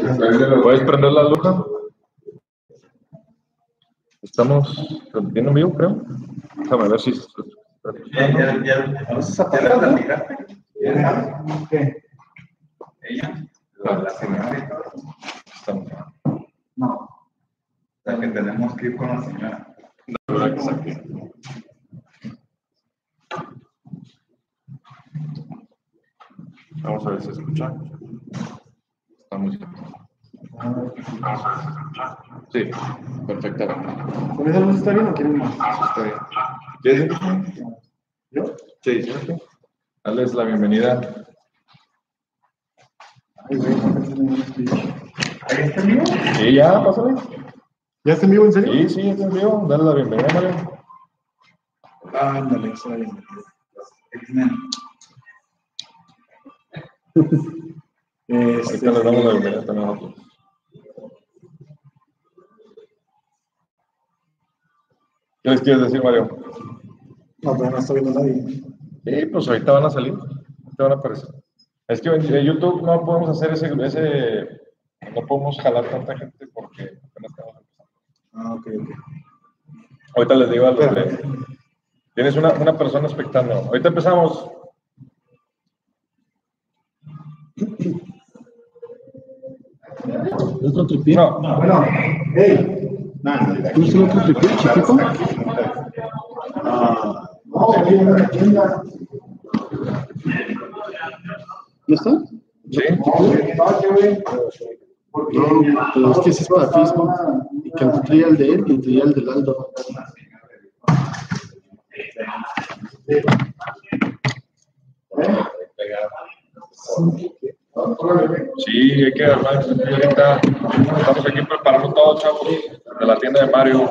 ¿Puedes prender la luz? Estamos transmitiendo en vivo, creo. Déjame ver si. Ya, ya, ya. ¿No se apaga? ¿Ya la miraste? ¿Qué? Ella, la, la señora. Estamos. No. O sea, que tenemos que ir con la señora. La verdad que saqué. Vamos a ver si se Sí, perfectamente. ¿Con esa luz está bien o quieren más? Está bien. ¿Quieres? ¿Yo? Sí, sí. Dales la bienvenida. En. ¿Ahí está vivo? Sí, ya, pásale. ¿Ya está en vivo, en serio? Sí, sí, ya te envío. Dale la bienvenida, Mario. Ándale, está bien. X-Men. Este, Ahorita les damos la bienvenida también a nosotros. ¿Qué les quieres decir, Mario? No, pero no está viendo nadie. Sí, pues ahorita van a salir, te van a aparecer. Es que en en YouTube no podemos hacer ese, ese, no podemos jalar tanta gente porque apenas estamos empezando. Ah, ok, ok. Ahorita les digo a los de, tienes una, una persona expectando. Ahorita empezamos. ¿Otro tripié? No, Bueno, hey. Nada, ¿Tú solo otro tripié, chiquito? No, aquí en la tienda. ¿No está? sí. No, pero es que ese es para Facebook. Y que el tutorial de él y el del Aldo. Sí, hay que armar. Estamos aquí preparando todo, chavos, de la tienda de Mario.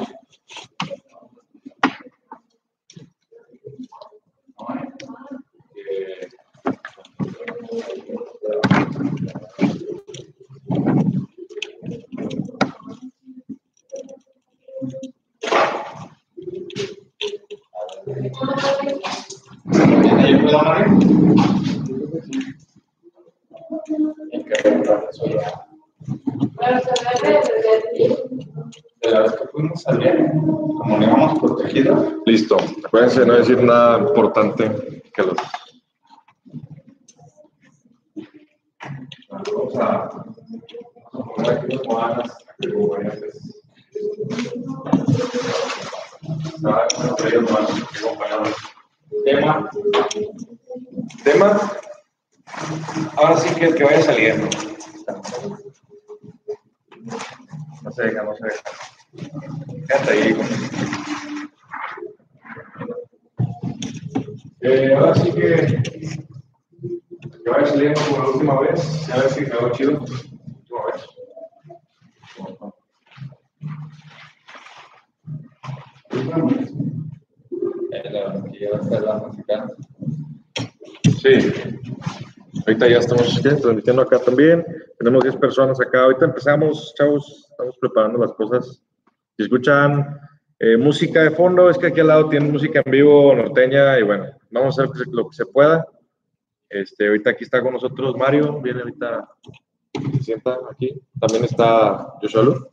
De la vez que fuimos a ver, como no íbamos protegidos, Listo. Acuérdense de no decir nada importante que los. vamos a, poner aquí que como que acompañados. Tema. Tema. Ahora sí que el que vaya saliendo. No se deja, no se deja. Quédate ahí. Eh, ahora sí que que vaya saliendo como la última vez. A ver si quedó chido. Última vez. Sí. Ahorita ya estamos transmitiendo acá también. Tenemos 10 personas acá. Ahorita empezamos, chavos. Estamos preparando las cosas. Si escuchan eh, música de fondo, es que aquí al lado tienen música en vivo norteña y bueno, vamos a hacer lo que se- pueda. Este, ahorita aquí está con nosotros Mario, viene ahorita, se sienta aquí. También está Joshua Lu,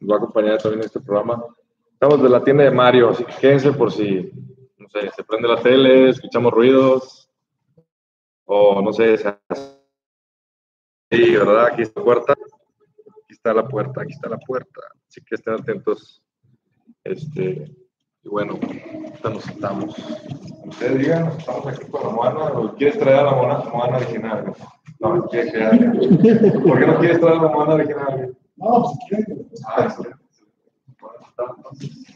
nos va también en este programa. Estamos de la tienda de Mario, así que quédense por si, no sé, se prende la tele, escuchamos ruidos, o no sé, se hace- Sí, ¿verdad? Aquí está la puerta. Aquí está la puerta, aquí está la puerta. Así que estén atentos. Este, y bueno, ahorita nos sentamos. Ustedes digan, estamos aquí con la moana, o quieres traer a la moana, moana original. No, quiere que haga. ¿Por qué no quieres traer a la moana original? No, pues si quieren. Ah, sí. Bueno, entonces,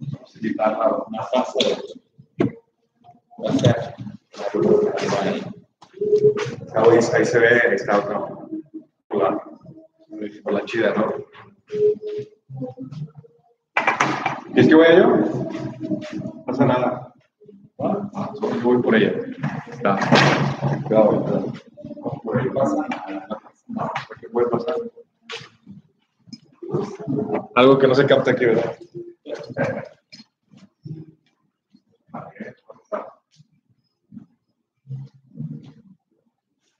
vamos a quitarla más fácil. Cabo, ahí, se ve, otro. Por la, por la chida, ¿no? ¿Quieres que vaya yo? No pasa nada. Voy por ella. Está. Cuidado. Por ahí pasa. ¿qué puede pasar? Algo que no se capta aquí, ¿verdad?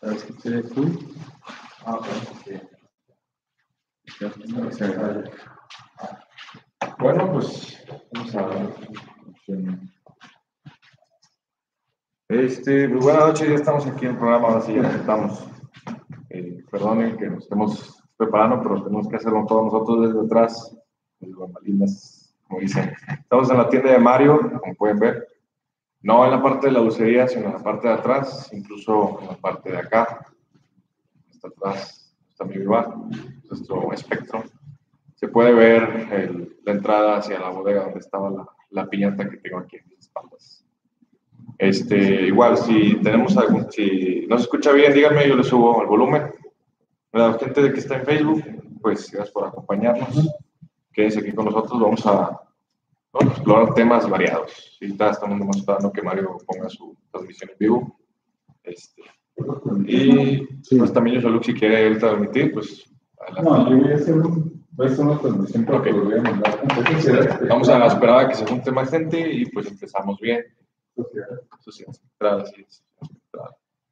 la pantalla? A ver si se tú. Ah. Bueno, pues vamos a ver. Este, muy buenas noches, ya estamos aquí en el programa, ahora sí ya estamos. Eh, perdonen que nos estemos preparando, pero tenemos que hacerlo todos nosotros desde atrás, desde bambalinas, como dicen. Estamos en la tienda de Mario, como pueden ver. No en la parte de la lucería, sino en la parte de atrás, incluso en la parte de acá. Hasta atrás está mi rival, nuestro espectro. Se puede ver el- la entrada hacia la bodega donde estaba la, la piñata que tengo aquí en mis espaldas. Este, igual, si tenemos algún, si no se escucha bien, díganme, yo le subo el volumen. La gente que está en Facebook, pues gracias por acompañarnos. Quédense aquí con nosotros, vamos a vamos a explorar temas variados. Ahorita estamos nomás esperando que Mario ponga su transmisión en vivo. Este, y pues también yo solo si quiere él transmitir, pues adelante. No, yo voy a hacer un, voy a hacer una transmisión para que Ok. lo voy a mandar. Entonces, ¿será que- Vamos a esperar a que se junte más gente y pues empezamos bien. Sí, sí, sí, entrada.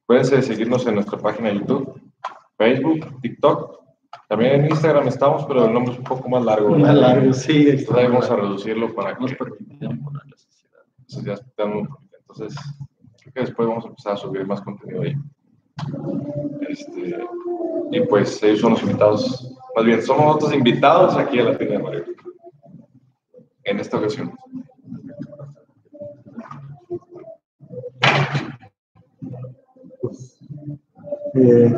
Acuérdense de seguirnos en nuestra página de YouTube, Facebook, TikTok. También en Instagram estamos, pero el nombre es un poco más largo. Más largo, sí. Entonces ahí vamos a reducirlo para Nos que poner la sociedad. entonces, ya estamos- entonces creo que después vamos a empezar a subir más contenido ahí. Este, y pues ellos son los invitados, más bien somos nosotros invitados aquí a la tienda de Mario. En esta ocasión. Eh,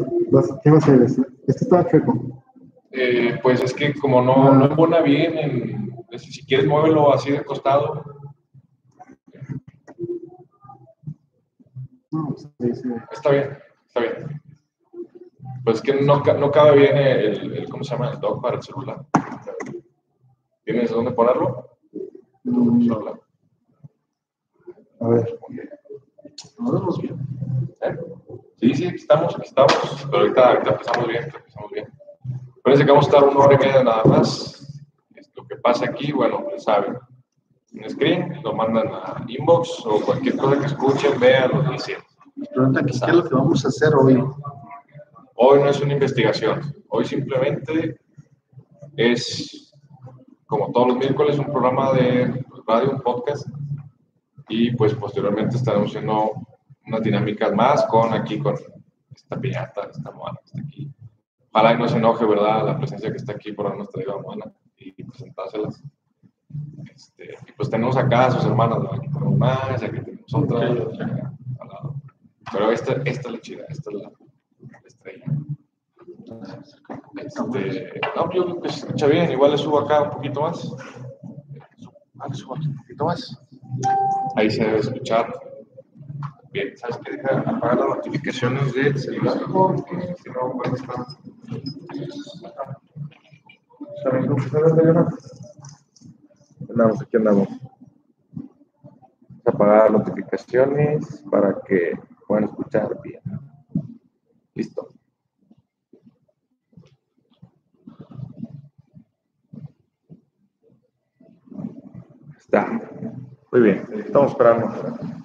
¿Qué a hacer? Este está chueco. Eh, pues es que como no, no embona bien, en- si quieres muévelo así de costado. No, pues, sí, sí. Está bien, está bien. Pues es que no, no cabe bien el, el- ¿cómo se llama? El dock para el celular. ¿Tienes dónde ponerlo? Mm. A ver. Nos vemos bien. ¿Eh? Sí, sí, aquí estamos, aquí estamos. Pero ahorita, ahorita empezamos bien, empezamos bien. Parece que vamos a estar una hora y media nada más. Lo que pasa aquí, bueno, ya saben. Un screen, lo mandan a inbox o cualquier cosa que escuchen, vean, lo dicen. Nos preguntan que qué es lo que vamos a hacer hoy. Hoy no es una investigación, hoy simplemente es, como todos los miércoles, un programa de radio, un podcast, y pues posteriormente estaremos haciendo unas dinámicas más con aquí, con esta piñata, esta moana que está aquí. Ojalá y no se enoje, ¿verdad? La presencia que está aquí por habernos traído a Moana y presentárselas. Este, y pues tenemos acá a sus hermanas, ¿verdad? Aquí tenemos más, aquí tenemos otra, acá al lado. Pero esta, esta es la chida, esta es la, la estrella. Este, no, yo creo que se escucha bien, igual le subo acá un poquito más. Ah, le subo aquí un poquito más. Ahí se debe escuchar. Bien, ¿sabes qué? Deja apagar las notificaciones del celular porque si no, a estar. ¿Está bien complicado, Leonardo? Andamos, aquí andamos. Vamos a apagar las notificaciones para que puedan escuchar bien. Listo. Está. Muy bien. Estamos esperando.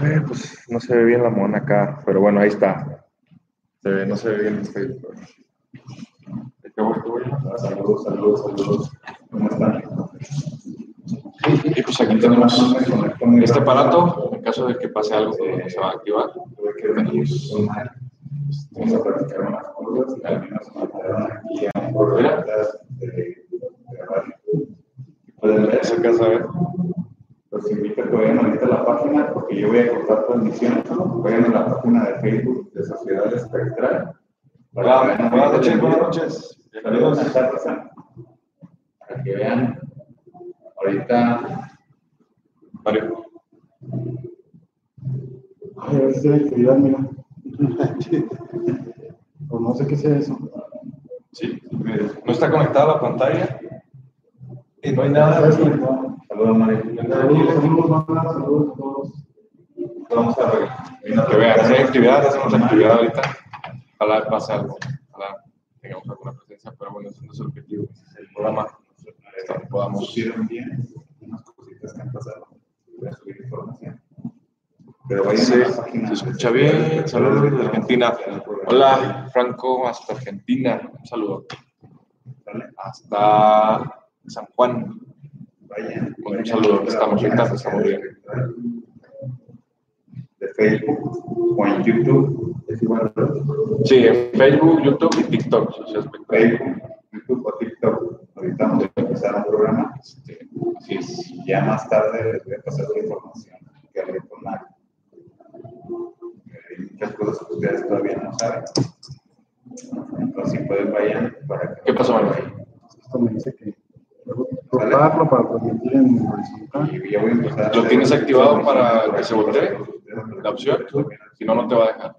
Eh, pues no se ve bien la mona acá, pero bueno, ahí está. Se ve, no se ve bien el Facebook. ¿De qué voy, qué voy? Saludos, saludos, saludos. ¿Cómo están? Y pues aquí tenemos este aparato, en caso de que pase algo, pues, se va a activar. Tenemos Vamos a platicar unas cosas y también nos mandaron aquí a un programa de, de radio. Pueden ver, esa casa, a ver. Los invito a que vayan ahorita a la página porque yo voy a cortar transmisión. Vayan a la página de Facebook de Sociedad Espectral. Hola, buenas noches, buenas noches. Saludos. Para que vean ahorita Mario. Ay, a ver si hay actividad, mira. O no sé qué sea eso. Sí, no está conectada la pantalla. Y no hay nada. ¿Sabes cómo? Saludos, Mario. Saludos, saludos, banda, saludos a todos. vamos a ver. Que vean, si hay actividad, hacemos actividad ahorita. Ojalá pase algo. Ojalá tengamos alguna presencia, pero bueno, ese no es el objetivo. El programa. Esto, podamos. Bien unas cositas que han pasado. Voy a subir información. Pero vayan Sí, a la página. se escucha bien. Saludos desde Argentina. Hola, Franco, hasta Argentina. Un saludo. Hasta San Juan. Vayan. Un saludo, estamos ahorita, estamos bien. De Facebook o en YouTube. Sí, en Facebook, YouTube y TikTok. Facebook, YouTube o TikTok. Ahorita vamos a empezar un programa. Así es. Y ya más tarde les voy a pasar la información que hablé con Mario. Hay muchas cosas que ustedes todavía no saben. Entonces, si pueden, vayan para que. ¿Qué pasó, Mario? Esto me dice que ¿Lo tienes activado para que se voltee? La opción. Si no, no te va a dejar.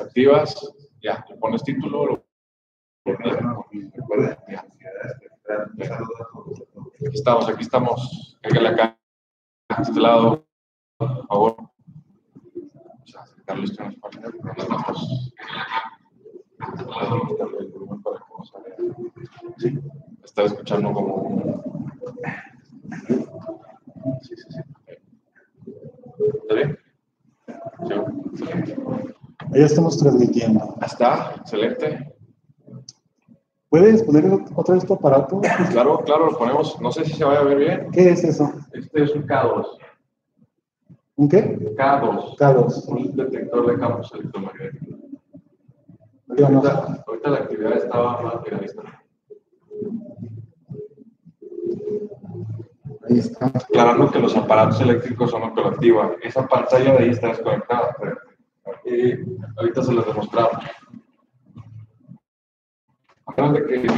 Activas, ya, le pones título, lo. Aquí estamos, aquí estamos. Acá, este lado, por favor. Vamos. Sí, está escuchando como. Sí, sí, sí. ¿Está bien? Sí, excelente. Ahí estamos transmitiendo. Ahí está, excelente. ¿Puedes poner otra vez tu aparato? Claro, claro, lo ponemos. No sé si se vaya a ver bien. ¿Qué es eso? Este es un K2. ¿Un qué? K2. K2. Un detector de campos electromagnéticos. Ahorita la actividad estaba más finalista. Ahí está. Aclarando que los aparatos eléctricos son lo que lo activa. Esa pantalla de ahí está desconectada. pero, eh, ahorita se los demostramos. A menos de que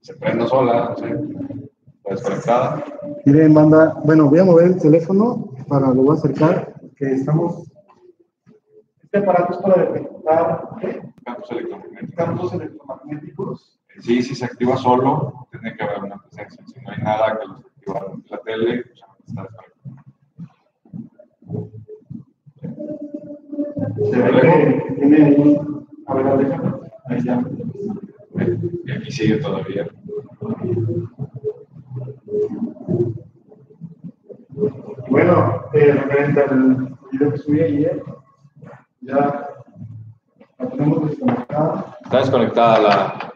se prenda sola, sé, está desconectada. Miren, manda, bueno, voy a mover el teléfono para lo voy a acercar, que estamos. Este aparato es para detectar. Campos electromagnéticos. campos electromagnéticos. Sí, si se activa solo, tiene que haber una presencia. Si no hay nada que los activa la tele, pues está desconectada. Se ve que tiene. A ver, déjame. Ahí ya. Y aquí sigue todavía. Bueno, eh, referente al video que subí ayer, ya la tenemos desconectada. Está desconectada la,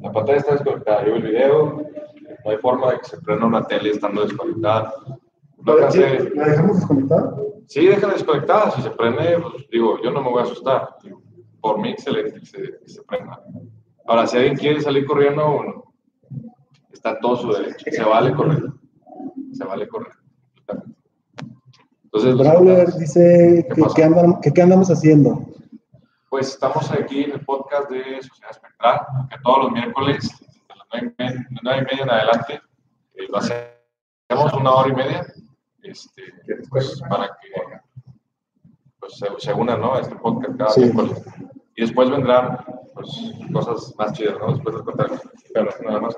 la pantalla, está desconectada. Yo el video, no hay forma de que se prenda una tele estando desconectada. Que hace- ¿La dejamos desconectada? sí, deja desconectada, si se prende, pues, digo, yo no me voy a asustar. Por mí, excelente que se, que se prenda. Ahora, si alguien quiere salir corriendo, bueno, está todo su derecho. Se vale correr. Se vale correr. Entonces, los- Brawler dice ¿Qué que, que qué andamos haciendo. Pues estamos aquí en el podcast de Sociedad Espectral, que todos los miércoles, nueve y media, de nueve y media en adelante, eh, lo hacemos una hora y media, este, pues, para que pues, se, se unan ¿no? a este podcast cada Sí. miércoles. Y después vendrán pues, cosas más chidas, ¿no? Después del contar. Pero nada más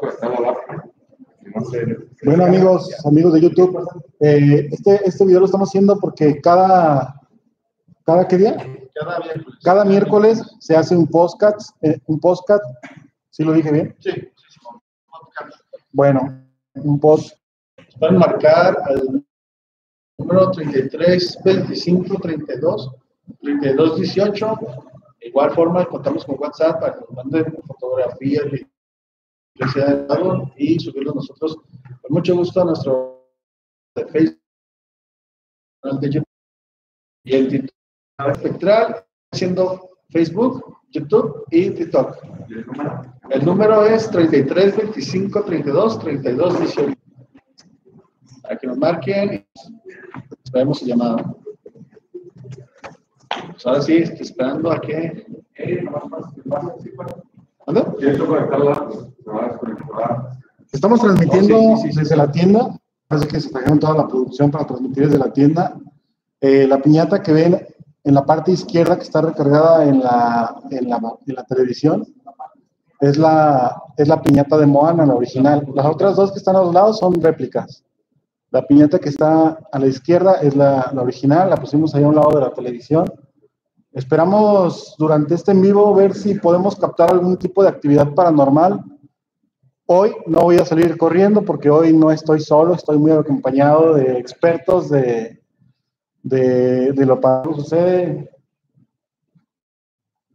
sé. Bueno, amigos, amigos de YouTube, eh, este, este video lo estamos haciendo porque cada, ¿cada qué día? Cada miércoles. Cada miércoles se hace un podcast, eh, un podcast, ¿sí lo dije bien? Sí, sí, sí, con podcast. Bueno, post, Pueden marcar al número 33 25 32 32 18. De igual forma, contamos con WhatsApp para que nos manden fotografías de ciudad de y subirlos nosotros con mucho gusto a nuestro de Facebook, de YouTube y el TikTok espectral, siendo Facebook, YouTube y TikTok. El número es 33 25 32 32 18 para que nos marquen y esperemos su llamada. Pues ahora sí, estoy esperando a que. Estamos transmitiendo Oh, sí, sí, sí. desde la tienda, parece que se trajeron toda la producción para transmitir desde la tienda. Eh, la piñata que ven en la parte izquierda que está recargada en la, en la, en la televisión es la, es la piñata de Moana, la original. Las otras dos que están a los lados son réplicas. La piñata que está a la izquierda es la, la original, la pusimos ahí a un lado de la televisión. Esperamos durante este en vivo ver si podemos captar algún tipo de actividad paranormal. Hoy no voy a salir corriendo porque hoy no estoy solo, estoy muy acompañado de expertos de, de, de lo que sucede.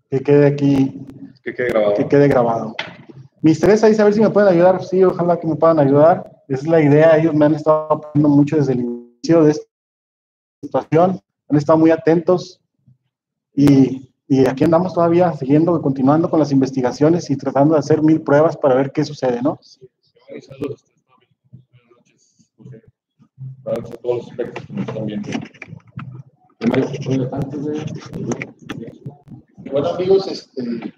Que quede aquí, Que quede grabado. que quede grabado. Mis tres ahí, a ver si me pueden ayudar. Sí, ojalá que me puedan ayudar. Esa es la idea. Ellos me han estado apoyando mucho desde el inicio de esta situación. Han estado muy atentos. Y, y aquí andamos todavía siguiendo, continuando con las investigaciones y tratando de hacer mil pruebas para ver qué sucede, ¿no? José. Buenas noches a todos los espectros que nos están viendo. Bueno, amigos, este,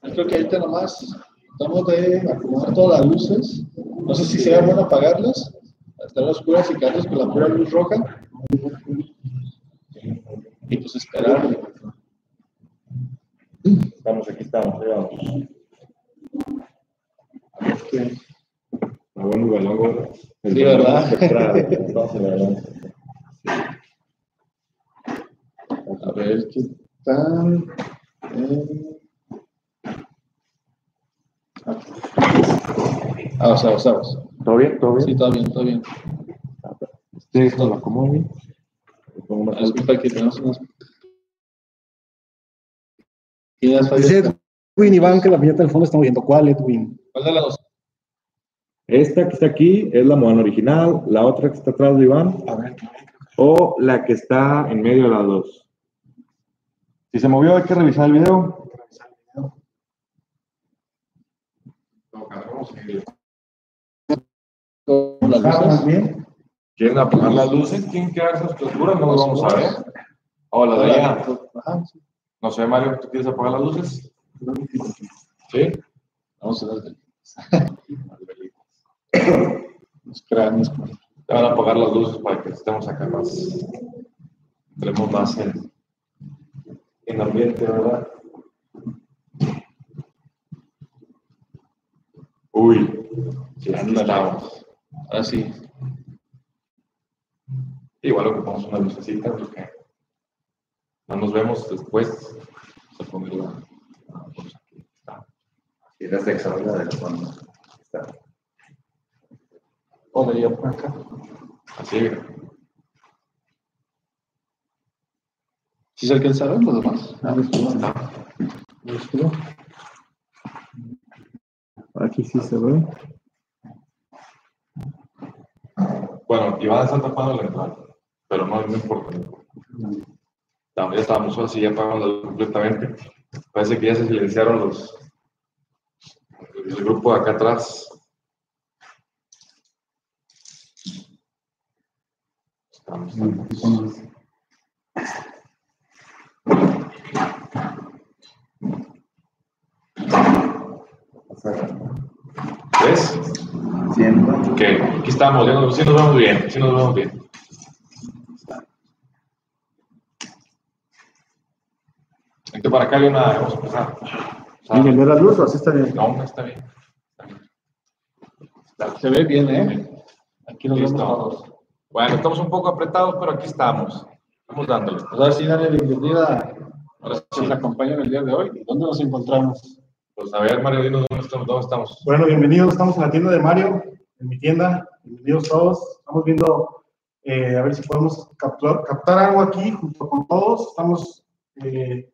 creo que ahorita nomás estamos de acomodar todas las luces. No sé si sea bueno apagarlas, estar oscuras y quedarnos con la pura luz roja. Y pues esperar. Estamos aquí, estamos, ahí vamos. Ah, bueno, balón, güey. Sí, ¿verdad? A ver. A qué tal. Eh, Vamos, vamos, vamos. ¿Todo bien? ¿Todo Sí, todo bien, todo bien. Sí, esto lo acomodo bien. Alto. Disculpa que tenemos unas. Fallas. Edwin Iván que la piñata del fondo está moviendo. ¿Cuál, Edwin? ¿Cuál de las dos? Esta que está aquí es la Moana original, la otra que está atrás de Iván, A ver. o la que está en medio de las dos. Si se movió, hay que revisar el video. Las luces. ¿Quieren apagar las luces? ¿Quieren quedarse oscuras? No lo vamos a ver. Hola, Dayana. Ajá, sí. No sé, Mario, ¿tú quieres apagar las luces? Sí. Vamos a ver. Los cráneos. Te van a apagar las luces para que estemos acá más. Entremos más en, en ambiente, ¿verdad? Uy, sí, aquí estamos. Ahora sí. Igual ocupamos una lucecita porque no nos vemos después. Se pone la. la cosa aquí. Está. Y las de examen de está. Podría por acá. Así. ¿Sí se alcanza a ver los demás? Ah, Aquí sí se ve. Bueno, Iván está tapando la entrada, pero no, no importa. No, ya estábamos así, ya apagamos la completamente. Parece que ya se silenciaron los. El grupo de acá atrás. Estamos, estamos. ¿Ves? Siento. Que aquí estamos, ya nos, sí nos vemos bien, sí nos vemos bien. Vente para acá, Leona, vamos a empezar. ¿Y vender las luces? Así está bien. No, está bien. Está bien. Se ve bien, ¿eh? Aquí nos vemos Listo. todos. Bueno, estamos un poco apretados, pero aquí estamos. Vamos dándole. Pues ahora sí, dale bienvenida. Ahora Que nos sí. acompañan el día de hoy. ¿Dónde nos encontramos? Pues a ver, Mario, dinos dónde estamos. Dónde estamos. Bueno, bienvenidos. Estamos en la tienda de Mario, en mi tienda. Bienvenidos todos. Estamos viendo eh, a ver si podemos capturar, captar algo aquí junto con todos. Estamos eh,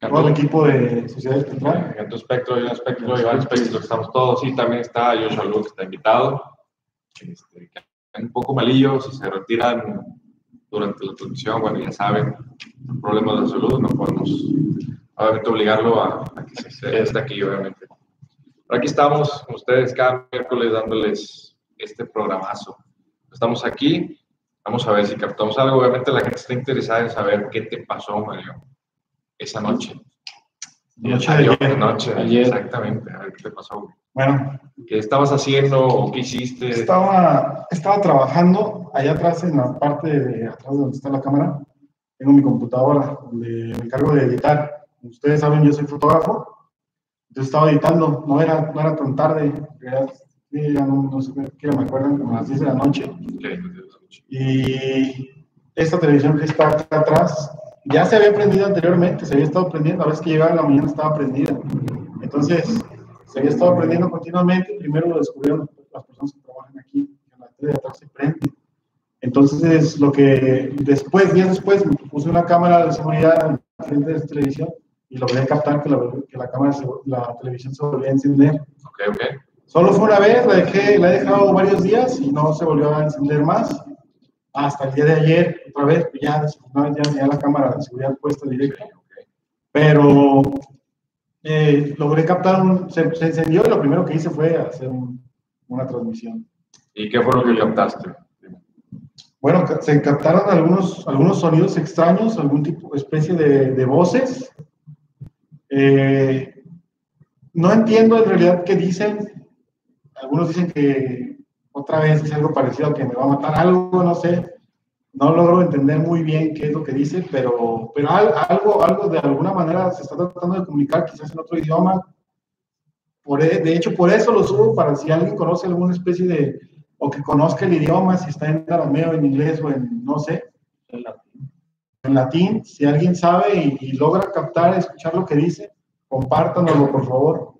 todo el equipo de Sociedad Espectral. En tu espectro, hay un espectro, Iván Espectro, estamos todos. Sí, también está Joshua Lu, que está invitado. Este, un poco malillos, si se retiran durante la transmisión, bueno, ya saben, problemas de salud, no podemos obviamente obligarlo a, a que se esté aquí, obviamente. Pero aquí estamos con ustedes cada miércoles dándoles este programazo. Estamos aquí, vamos a ver si captamos algo. Obviamente la gente está interesada en saber qué te pasó, Mario, esa noche. Noche de ayer. Noche, Ayer. exactamente. A ver qué te pasó. Bueno, ¿Qué estabas haciendo o qué hiciste? estaba, estaba trabajando allá atrás, en la parte de atrás donde está la cámara. Tengo mi computadora donde me encargo de editar. Como ustedes saben, yo soy fotógrafo. Entonces estaba editando. No era, no era tan tarde. Era ya no, no sé qué me acuerdo, como a las 10 de la noche. Ok, pues, Y esta televisión que está acá atrás ya se había prendido anteriormente, se había estado prendiendo, a veces que llegaba en la mañana estaba prendida. Entonces, se había estado prendiendo continuamente. Primero lo descubrieron las personas que trabajan aquí, que la de atrás se prende. Entonces, lo que después, días después, me puse una cámara de seguridad frente de televisión y logré captar que la, que la cámara, la televisión se volvía a encender. Ok, ok. Solo fue una vez, la, dejé, la he dejado varios días y no se volvió a encender más. Hasta el día de ayer, otra vez, pues ya, desafortunadamente ya tenía la cámara de seguridad puesta directa. Pero eh, logré captar, un, se, se encendió y lo primero que hice fue hacer un- una transmisión. ¿Y qué fue lo que captaste? Bueno, se captaron algunos, algunos sonidos extraños, algún tipo, especie de, de voces. Eh, no entiendo en realidad qué dicen. Algunos dicen que otra vez es algo parecido a que me va a matar algo, no sé. No logro entender muy bien qué es lo que dice, pero, pero al- algo, algo de alguna manera se está tratando de comunicar, quizás en otro idioma. Por, e- de hecho, por eso lo subo, para si alguien conoce alguna especie de, o que conozca el idioma, si está en arameo, en inglés o en, no sé, en latín, si alguien sabe y, y logra captar, escuchar lo que dice, compártanoslo, por favor.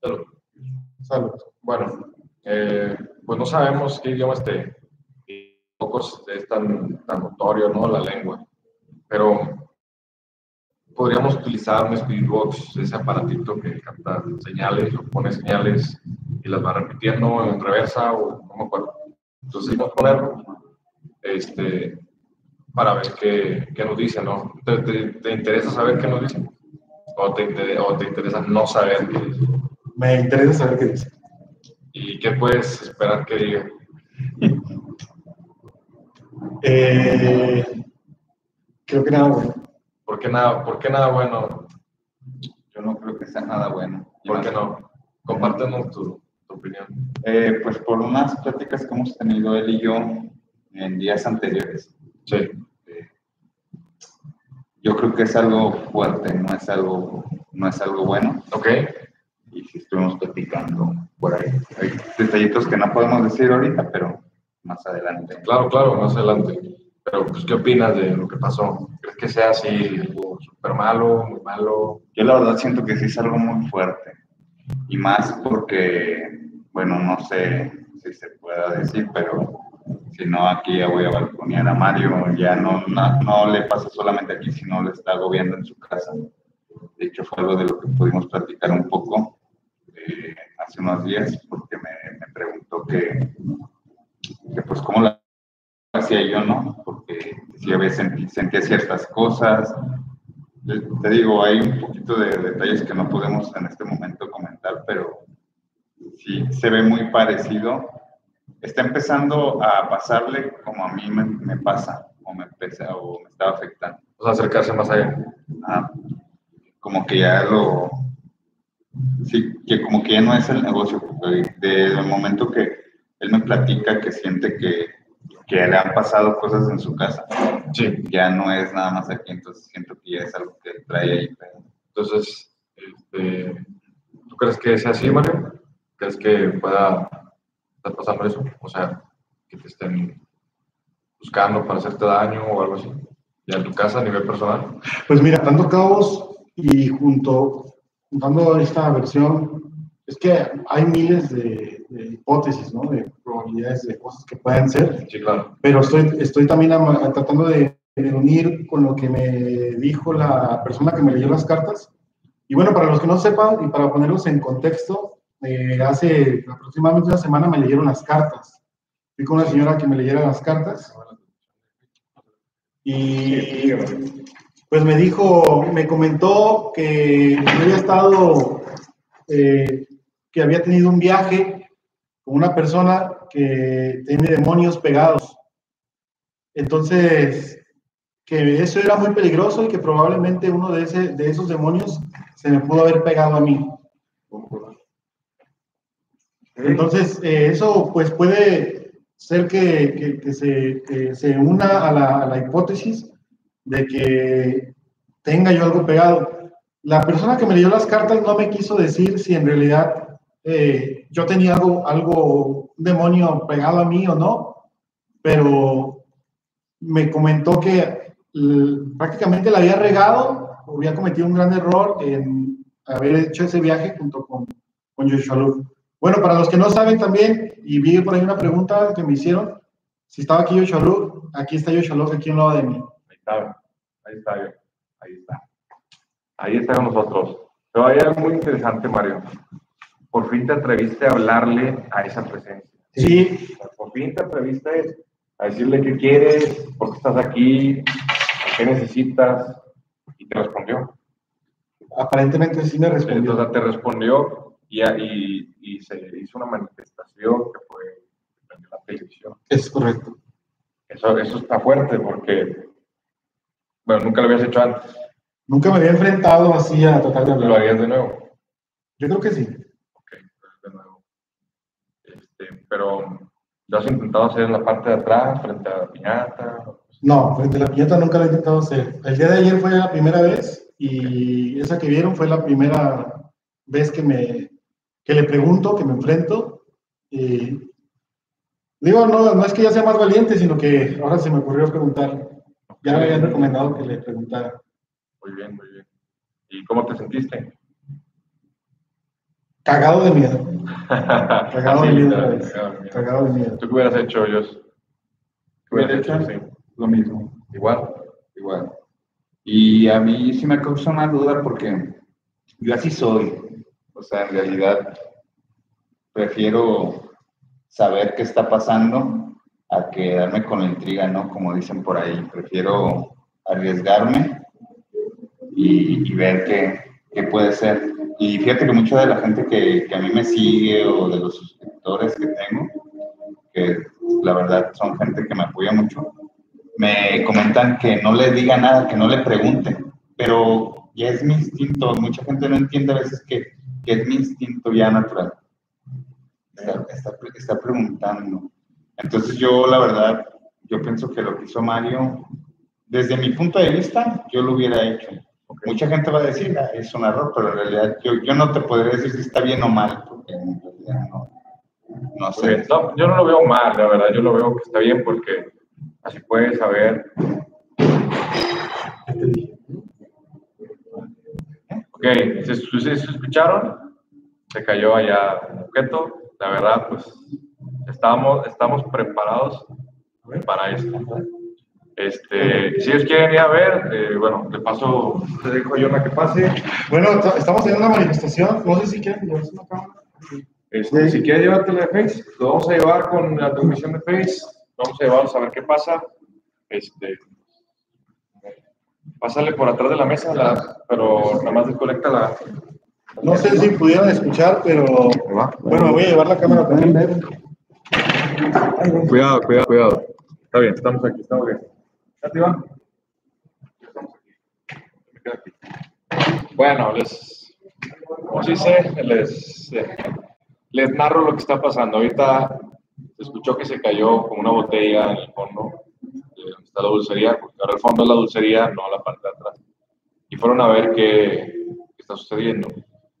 Salud. Saludos. Bueno, eh, pues no sabemos qué idioma esté. Pocos es tan, tan notorio, ¿no? La lengua. Pero podríamos utilizar un Speedbox, ese aparatito que capta señales, o pone señales y las va repitiendo en reversa o no me acuerdo. Entonces vamos a ponerlo este, para ver qué, qué nos dice, ¿no? ¿Te, te, te interesa saber qué nos dice? ¿O te, inter- o te interesa no saber qué dice? Me interesa saber qué dice. ¿Y qué puedes esperar que diga? Eh, creo que nada bueno. ¿Por qué nada, por qué nada bueno? Yo no creo que sea nada bueno. ¿Por qué no? Compártenos tu, tu opinión. Eh, pues por unas pláticas que hemos tenido él y yo en días anteriores. Sí. eh, yo creo que es algo fuerte, no es algo, no es algo bueno. ¿Ok? Y si estuvimos platicando por ahí. Hay detallitos que no podemos decir ahorita, pero más adelante. Claro, claro, más adelante. Pero, pues, ¿qué opinas de lo que pasó? ¿Crees que sea así algo súper malo, muy malo? Yo la verdad siento que sí es algo muy fuerte. Y más porque, bueno, no sé si se pueda decir, pero si no, aquí ya voy a balconear a Mario. Ya no, no, no le pasa solamente aquí, sino le está agobiando en su casa. De hecho, fue algo de lo que pudimos platicar un poco eh, hace unos días, porque me, me preguntó que, que, pues, cómo la hacía yo, ¿no? Porque si a veces sentí- sentía ciertas cosas, te te digo, hay un poquito de detalles que no podemos en este momento comentar, pero sí se ve muy parecido. Está empezando a pasarle como a mí me, me pasa, o me pesa, o me estaba afectando. O sea, acercarse más allá. Ah, como que ya lo. Sí, que como que ya no es el negocio. porque Desde el momento que él me platica que siente que, que le han pasado cosas en su casa, Sí. ya no es nada más aquí, entonces siento que ya es algo que trae ahí. Entonces, este, ¿tú crees que sea así, Mario? ¿Crees que pueda estar pasando eso? O sea, que te estén buscando para hacerte daño o algo así. Ya en tu casa a nivel personal. Pues mira, dando cabos y junto, juntando esta versión, es que hay miles de, de hipótesis, ¿no? De probabilidades de cosas que pueden ser, Sí, claro. pero estoy, estoy también ama- tratando de, de unir con lo que me dijo la persona que me leyó las cartas. Y bueno, para los que no sepan y para ponerlos en contexto, eh, hace aproximadamente una semana me leyeron las cartas. Fui con una señora que me leyera las cartas y pues me dijo, me comentó que había estado, eh, que había tenido un viaje con una persona que tiene demonios pegados. Entonces, que eso era muy peligroso y que probablemente uno de, ese, de esos demonios se me pudo haber pegado a mí. Entonces, eh, eso pues puede ser que, que- se, se una a la, a la hipótesis de que tenga yo algo pegado. La persona que me leyó las cartas no me quiso decir si en realidad eh, yo tenía algo, algo, demonio pegado a mí o no, pero me comentó que prácticamente la había regado, había cometido un gran error en haber hecho ese viaje junto con, con Yoshua Luke. Bueno, para los que no saben también, y vi por ahí una pregunta que me hicieron, si estaba aquí Yoshua Luke, aquí está Yoshua Luke, aquí a un lado de mí. Ahí está, ahí está, ahí está. Ahí está con nosotros. Pero hay algo muy interesante, Mario. Por fin te atreviste a hablarle a esa presencia. Sí, Por fin te atreviste a decirle qué quieres, por qué estás aquí, qué necesitas, y te respondió. aparentemente sí me respondió. Entonces te respondió y, y, y se hizo una manifestación que fue en la televisión. Es correcto. Eso, eso está fuerte porque, bueno, nunca lo habías hecho antes. Nunca me había enfrentado así a tratar de ¿Lo hablar. harías de nuevo? Yo creo que sí. Ok, de nuevo. Este, pero, ¿lo has intentado hacer en la parte de atrás, frente a la piñata? No, frente a la piñata nunca lo he intentado hacer. El día de ayer fue la primera vez y esa que vieron fue la primera vez que me que le pregunto, que me enfrento. Y digo, no, no es que ya sea más valiente, sino que ahora se me ocurrió preguntar. Ya me habían recomendado que le preguntara. Muy bien, muy bien. ¿Y cómo te sentiste? Cagado de miedo. Cagado de Sí, miedo claro, otra vez. cagado de miedo. Cagado de miedo. ¿Tú qué hubieras hecho, Jos? ¿Qué hubieras Hubiera hecho? hecho Sí. Lo mismo, Igual. igual. Y a mí sí me causa una duda porque yo así soy. O sea, en realidad prefiero saber qué está pasando a quedarme con la intriga, ¿no? Como dicen por ahí. Prefiero arriesgarme y, y ver qué, qué puede ser. Y fíjate que mucha de la gente que, que a mí me sigue o de los suscriptores que tengo, que la verdad son gente que me apoya mucho, me comentan que no le diga nada, que no le pregunte, pero ya es mi instinto. Mucha gente no entiende a veces que, que es mi instinto ya natural. Está, está, está preguntando. Entonces yo, la verdad, yo pienso que lo que hizo Mario, desde mi punto de vista, yo lo hubiera hecho. Mucha gente va a decir, "Ah, es un error, pero en realidad yo, yo no te podría decir si está bien o mal, porque en realidad no, no sé. No, yo no lo veo mal, la verdad, yo lo veo que está bien porque así puedes saber. Ok, ¿se, se- se escucharon? Se cayó allá un objeto. La verdad, pues estamos, estamos preparados para esto. Este, si ellos quieren ir a ver, eh, bueno, le paso, te dejo yo la que pase. Bueno, estamos en una manifestación. No sé si quieren llevarse una cámara. Este, si quieres llevártela de Face, lo vamos a llevar con la transmisión de Face. Vamos a llevarlos a ver qué pasa. Este, pásale por atrás de la mesa, la- pero nada más desconecta la. No sé si pudieran escuchar, pero bueno, voy a llevar la cámara también. Cuidado, cuidado, cuidado. Está bien, estamos aquí, estamos bien. ¿Ya te va? Me quedo aquí. Bueno, les, como se dice, les, eh, les narro lo que está pasando. Ahorita se escuchó que se cayó como una botella en el fondo de donde está la dulcería, porque ahora el fondo es la dulcería, no la parte de atrás. Y fueron a ver qué, qué está sucediendo.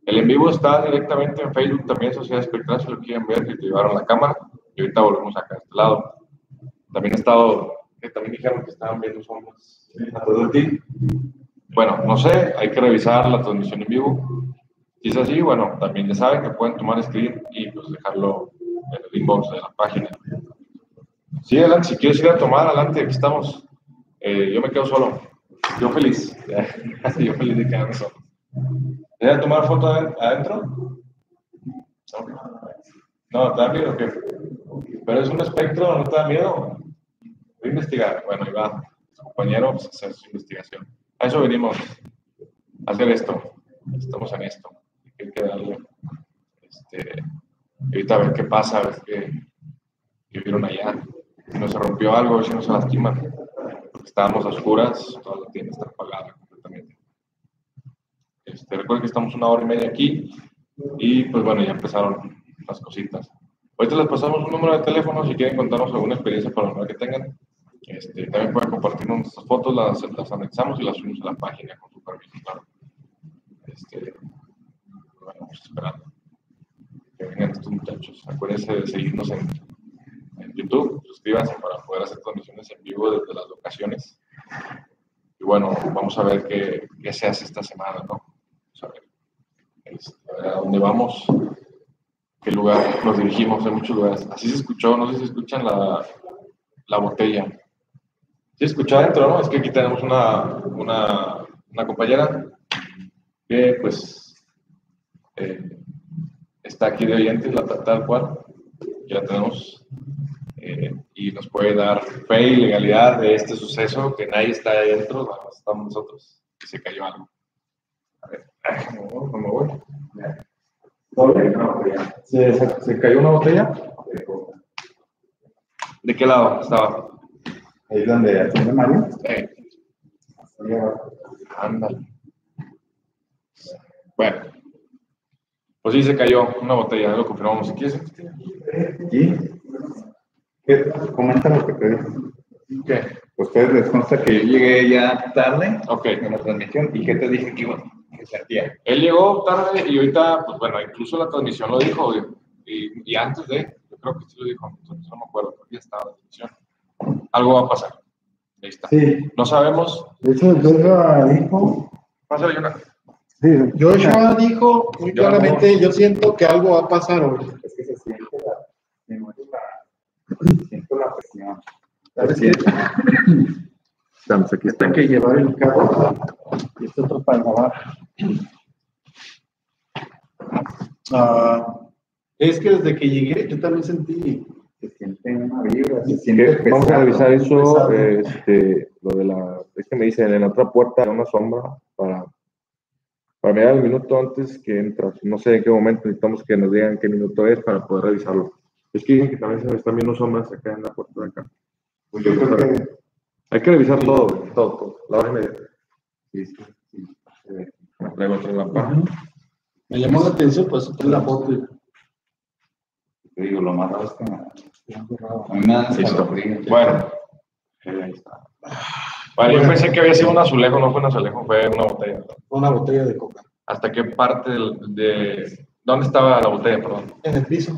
El en vivo está directamente en Facebook también, Sociedad Espectral, si lo quieren ver, que te llevaron la cámara. Y ahorita volvemos acá a este lado. También he estado, que también dijeron que estaban viendo sombras atrás de ti. Bueno, no sé, hay que revisar la transmisión en vivo. Si es así, bueno, también ya saben que pueden tomar screen y pues dejarlo en el inbox de la página. Sí, adelante, si quieres ir a tomar, adelante, aquí estamos. Eh, yo me quedo solo. Yo feliz. yo feliz de quedarme solo. ¿Quieres tomar foto aden- adentro? No. No, ¿te da miedo o qué? Pero es un espectro, ¿no te da miedo? Voy a investigar. Bueno, ahí va. Su compañero pues, a hacer su investigación. A eso venimos. A hacer esto. Estamos en esto. Hay que darle. Este, ahorita a ver qué pasa, a ver qué, qué vieron allá. Si no se rompió algo, si no se lastima. Estábamos a oscuras, toda la tienda está apagada completamente. Este, recuerden que estamos una hora y media aquí y pues bueno, ya empezaron las cositas. Ahorita les pasamos un número de teléfono si quieren contarnos alguna experiencia paranormal que tengan. Este, también pueden compartirnos nuestras fotos, las, las anexamos y las subimos a la página con su permiso, claro. Este, bueno, vamos esperando. muchachos. Acuérdense de seguirnos en, en YouTube, suscríbanse para poder hacer transmisiones en vivo desde las locaciones. Y bueno, vamos a ver qué, qué se hace esta semana, ¿no? Vamos a ver, este, a ver a dónde vamos, qué lugar nos dirigimos, en muchos lugares. Así se escuchó, no sé si escuchan la, la botella. ¿Sí escuchó adentro, no? Es que aquí tenemos una, una, una compañera que pues eh, está aquí de oyentes, la tal cual, ya tenemos, eh, y nos puede dar fe y legalidad de este suceso, que nadie está adentro, estamos nosotros, que se cayó algo. A ver, ay, no me no. ¿Se, se, se cayó una botella? ¿De qué lado estaba? Ahí donde atiende Mario. Eh, ándale. Bueno, pues sí se cayó una botella, lo confirmamos. Si quieres, ¿Y? ¿Qué? Comenta lo que te dije. ¿qué? Ustedes les consta que yo llegué ya tarde Ok. en la transmisión y que te dije que iba. Él llegó tarde y ahorita, pues bueno, incluso la transmisión lo dijo, y, y- antes de, yo creo que sí lo dijo, entonces no me acuerdo, ya estaba la transmisión. Algo va a pasar. Ahí está. Sí, No sabemos. de hecho, Joshua dijo. Pásale una. Sí, Joshua dijo muy Yo claramente, yo siento que algo va a pasar hoy. Es que se siente la, la, siento la presión. Estamos aquí. Hay que llevar el carro y este otro para lavar. Ah, es que desde que llegué, yo también sentí. Se siente una vibra, se siente Que Vamos a revisar eso, este, lo de la, es que me dicen en la otra puerta hay una sombra para, para mirar el minuto antes que entra. No sé en qué momento necesitamos que nos digan qué minuto es para poder revisarlo. Es que dicen que también se me están viendo sombras acá en la puerta de acá. Pues yo creo que Hay que revisar todo, todo, todo. La hora y media. sí, sí. Traigo otra lámpara. Me llamó la atención, pues la foto. y- Te digo, lo más raro es que me, me. Bueno. Ahí está. Vale, yo pensé que había sido un azulejo, no fue un azulejo, fue una botella. Una botella de coca. ¿Hasta qué parte de... ¿Dónde estaba la botella, perdón? En el piso,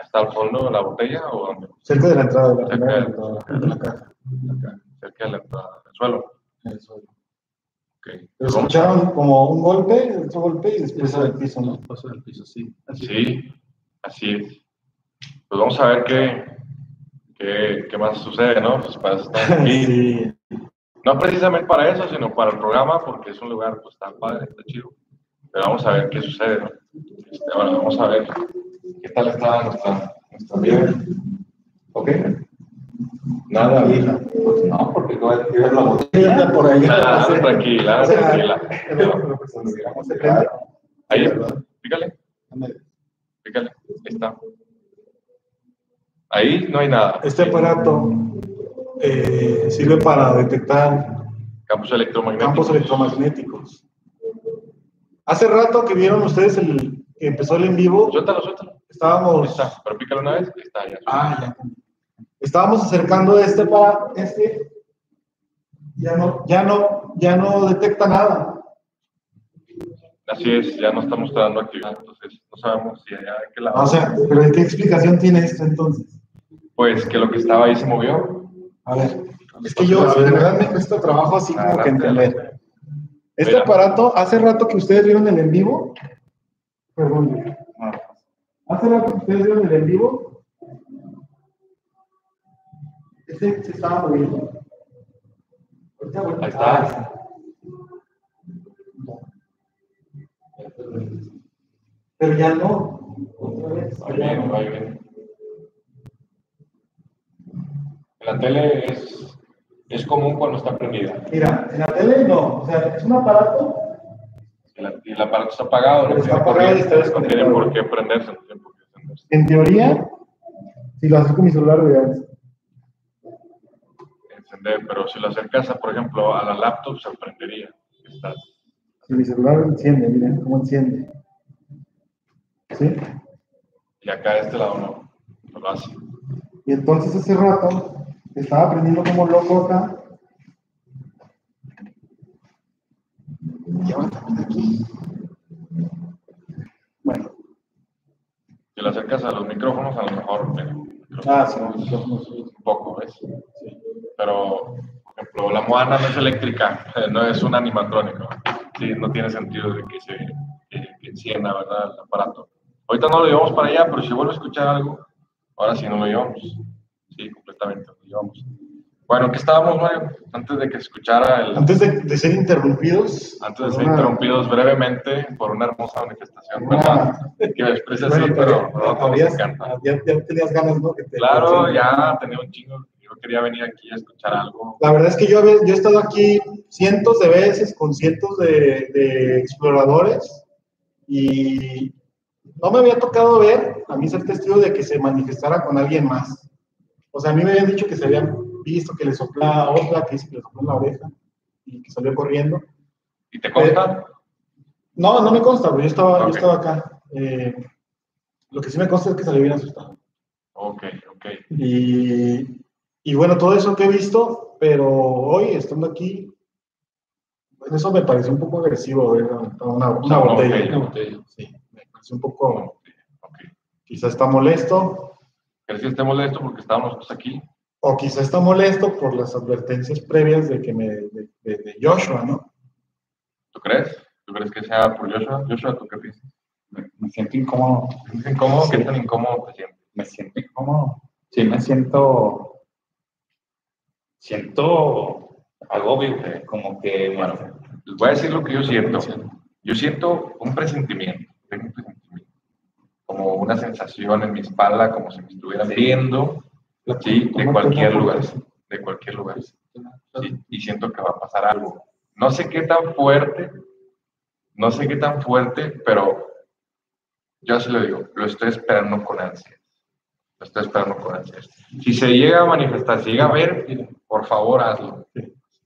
¿Hasta el fondo de la botella o dónde? cerca de la entrada de la, Cerca primera de- entrada de la casa. Acá, cerca de la entrada del suelo. en el suelo. Ok. Pero escucharon como un golpe, otro golpe y después al piso, ¿no? Pasó el piso, sí. Sí, así es. Pues vamos a ver qué, qué, qué más sucede, ¿no? Pues para estamos aquí. Sí. No precisamente para eso, sino para el programa, porque es un lugar pues tan padre, está chido. Pero vamos a ver qué sucede, ¿no? Este, ahora vamos a ver qué tal está nuestra, nuestra vida. ¿Ok? Nada. Pues no, porque no hay que ver la botella. Por ahí. Nada, tranquila, tranquila. Ahí, pícale, pícale. Ahí está. Ahí no hay nada. Este aparato eh, sirve para detectar Campos electromagnéticos. campos electromagnéticos. Hace rato que vieron ustedes el que empezó el en vivo, Suéltalo, suéltalo. Ahí estábamos, está. Pero pícale una vez. Ahí está, ya. ah, ya. Estábamos acercando este para este, ya no, ya no, ya no detecta nada. Así es, ya no está mostrando actividad, entonces no sabemos si allá de qué lado. O sea, pero ¿qué explicación tiene esto entonces? Pues que lo que estaba ahí se movió. A ver, es que yo, de verdad me cuesta trabajo así como que entender. Este Mira. aparato, hace rato que ustedes vieron el en vivo, perdón, No, hace rato que ustedes vieron el en vivo, este se estaba moviendo. Ahorita Ahí está. Ah, Pero ya no, otra vez. En la tele es, es común cuando está prendida. Mira, en la tele no, o sea, es un aparato El, el aparato está apagado, no Está apagado qué, y está no tiene desconectado. por qué prenderse, no por qué encenderse. En teoría, si lo haces con mi celular, veas. Encender, pero si lo acercas, a, por ejemplo, a la laptop, se prendería. Estás, Si mi celular enciende, miren cómo enciende. ¿Sí? y acá de este lado no, no lo hace. Y entonces hace rato estaba aprendiendo como loco acá. Y ahora también aquí. Bueno, Si lo acercas a los micrófonos, a lo mejor mira, Ah, sí, los micrófonos, un poco, ¿ves? Pero, por ejemplo, la Moana no es eléctrica, no es un animatrónico. Sí, no tiene sentido de que se que, que encienda, ¿verdad? El aparato. Ahorita no lo llevamos para allá, pero si vuelvo a escuchar algo, ahora sí no lo llevamos. Sí, completamente lo llevamos. Bueno, ¿qué estábamos, Mario? Antes de que escuchara el... Antes de, de ser interrumpidos. Antes de ser una- interrumpidos brevemente por una hermosa manifestación, Una- ¿verdad? Que me expresa así, Bueno, pero no, nos habías- encanta. ya, ya tenías ganas, ¿no? Que te- Claro, ya tenía un chingo. Quería venir aquí a escuchar algo. La verdad es que yo, yo he estado aquí cientos de veces con cientos de, de exploradores y no me había tocado ver, a mí ser testigo de que se manifestara con alguien más. O sea, a mí me habían dicho que se habían visto que le soplaba otra, que le sopló en la oreja y que salió corriendo. ¿Y te consta? No, no me consta, pero yo estaba, yo estaba acá. Eh, lo que sí me consta es que salió bien asustado. Ok, ok. Y, y bueno, todo eso que he visto, pero hoy estando aquí, eso me pareció un poco agresivo, ¿verdad? Una, una Una botella. botella. Una botella, sí. Me pareció un poco, Ok. quizá está molesto, ¿Crees que esté molesto porque estábamos nosotros aquí? o quizá está molesto por las advertencias previas de que me, de, de- de Joshua, ¿no? ¿Tú crees? ¿Tú crees que sea por Joshua? Joshua, ¿tú qué piensas? Me, me siento incómodo. ¿Te sientes incómodo? ¿Qué tan incómodo te sientes? Me siento incómodo. Sí, me siento. Siento agobio, güey, como que. Bueno, les voy a decir lo que yo siento. Yo siento un presentimiento, tengo un presentimiento, como una sensación en mi espalda, como si me estuvieran Sí. viendo, sí, de ¿Cómo cualquier lugar, de cualquier lugar. Sí, y siento que va a pasar algo. No sé qué tan fuerte, no sé qué tan fuerte, pero yo así lo digo, lo estoy esperando con ansias. Lo estoy esperando con ansias. Si se llega a manifestar, si llega a ver, por favor hazlo.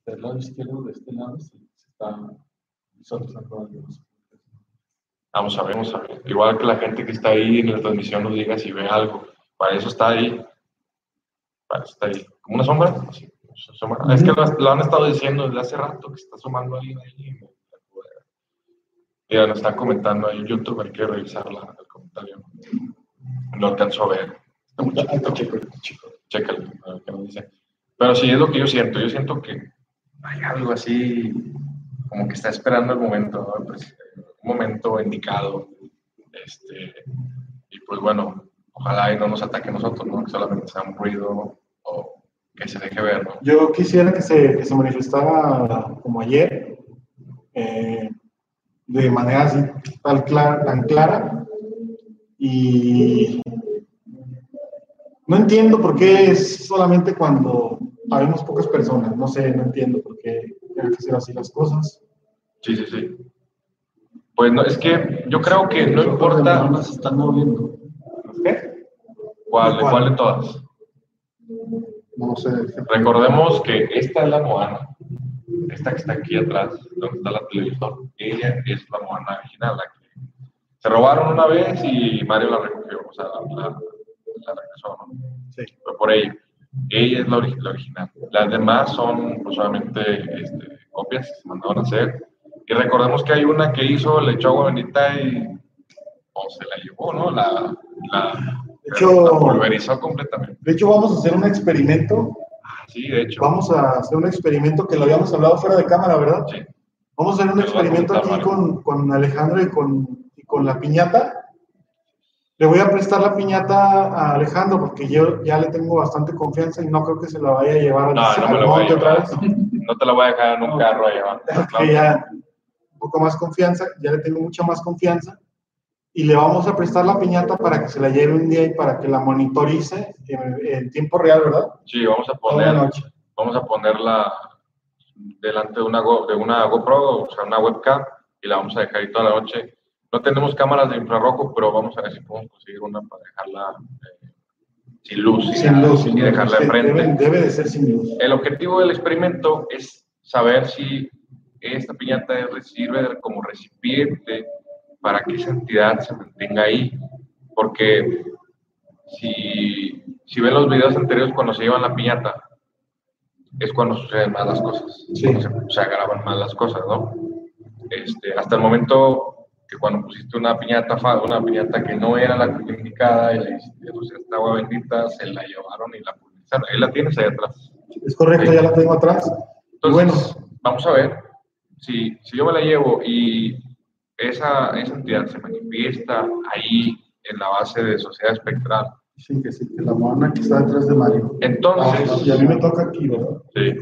Del lado izquierdo de este lado se está. Vamos a ver, vamos a ver. Igual que la gente que está ahí en la transmisión nos diga si ve algo. Para eso está ahí. Para eso está ahí. ¿Como una sombra? Sí. Es que lo, lo han estado diciendo desde hace rato que está asomando alguien ahí. Mira, nos están comentando ahí en YouTube, hay que revisar la- el comentario. No alcanzo a ver. Muy chiquito. Chico. Chécalo, a ver qué nos dice. Pero sí es lo que yo siento. Yo siento que hay algo así, como que está esperando el momento, ¿no? Un momento indicado. Este, y pues bueno, ojalá y no nos ataque a nosotros, ¿no? Que solamente sea un ruido o que se deje ver, ¿no? Yo quisiera que se, que se manifestara como ayer, eh, de manera así tan clara, tan clara. Y no entiendo por qué es solamente cuando habemos pocas personas. No sé, no entiendo por qué tienen que ser así las cosas. Sí, sí, sí. Pues no, es que yo creo que no importa se están moviendo. ¿Qué? cuál, ¿Cuál? cuál de todas. No sé. Recordemos que esta es la Moana, esta que está aquí atrás, donde está la televisor, ella es la Moana original, la que se robaron una vez y Mario la recogió, o sea, la, la, regresó, ¿no? Sí. Fue por ella. Ella es la, ori- la original. Las demás son pues, solamente este, copias que se mandaron a hacer. Y recordemos que hay una que hizo, le echó agua bendita y o se la llevó, ¿no? La, la, De hecho- la pulverizó completamente. De hecho, vamos a hacer un experimento. Ah, sí, de hecho. Vamos a hacer un experimento que lo habíamos hablado fuera de cámara, ¿verdad? Sí. Vamos a hacer un experimento aquí con, con Alejandro y con, y con la piñata. Le voy a prestar la piñata a Alejandro porque yo ya le tengo bastante confianza y no creo que se la vaya a llevar al No, no me lo voy a monte otra llevar. vez. No te la voy a dejar en un carro abajo. Que ya un poco más confianza, ya le tengo mucha más confianza. Y le vamos a prestar la piñata para que se la lleve un día y para que la monitorice en, en tiempo real, ¿verdad? Sí, vamos a la poner, vamos a ponerla delante de una, de una GoPro, o sea, una webcam, y la vamos a dejar ahí toda la noche. No tenemos cámaras de infrarrojo, pero vamos a ver si podemos conseguir una para dejarla eh, sin luz, y Sin nada, luz, y sin luz. dejarla enfrente. Debe, debe de ser sin luz. El objetivo del experimento es saber si esta piñata sirve como recipiente para que esa entidad se mantenga ahí. Porque si, si ven los videos anteriores cuando se llevan la piñata, es cuando suceden más las cosas. Sí. Se, se agravan más las cosas, ¿no? Este, hasta el momento que cuando pusiste una piñata, una piñata que no era la indicada y le hiciste esta agua bendita, se la llevaron y la pulverizaron. Ahí la tienes ahí atrás. Es correcto, ya la tengo atrás. Entonces, Bueno. vamos a ver si, si yo me la llevo y esa, esa entidad se manifiesta ahí en la base de sociedad espectral. Sí, que sí, que la mona que está detrás de Mario. Entonces, Ah, y a mí me toca aquí, ¿verdad? sí,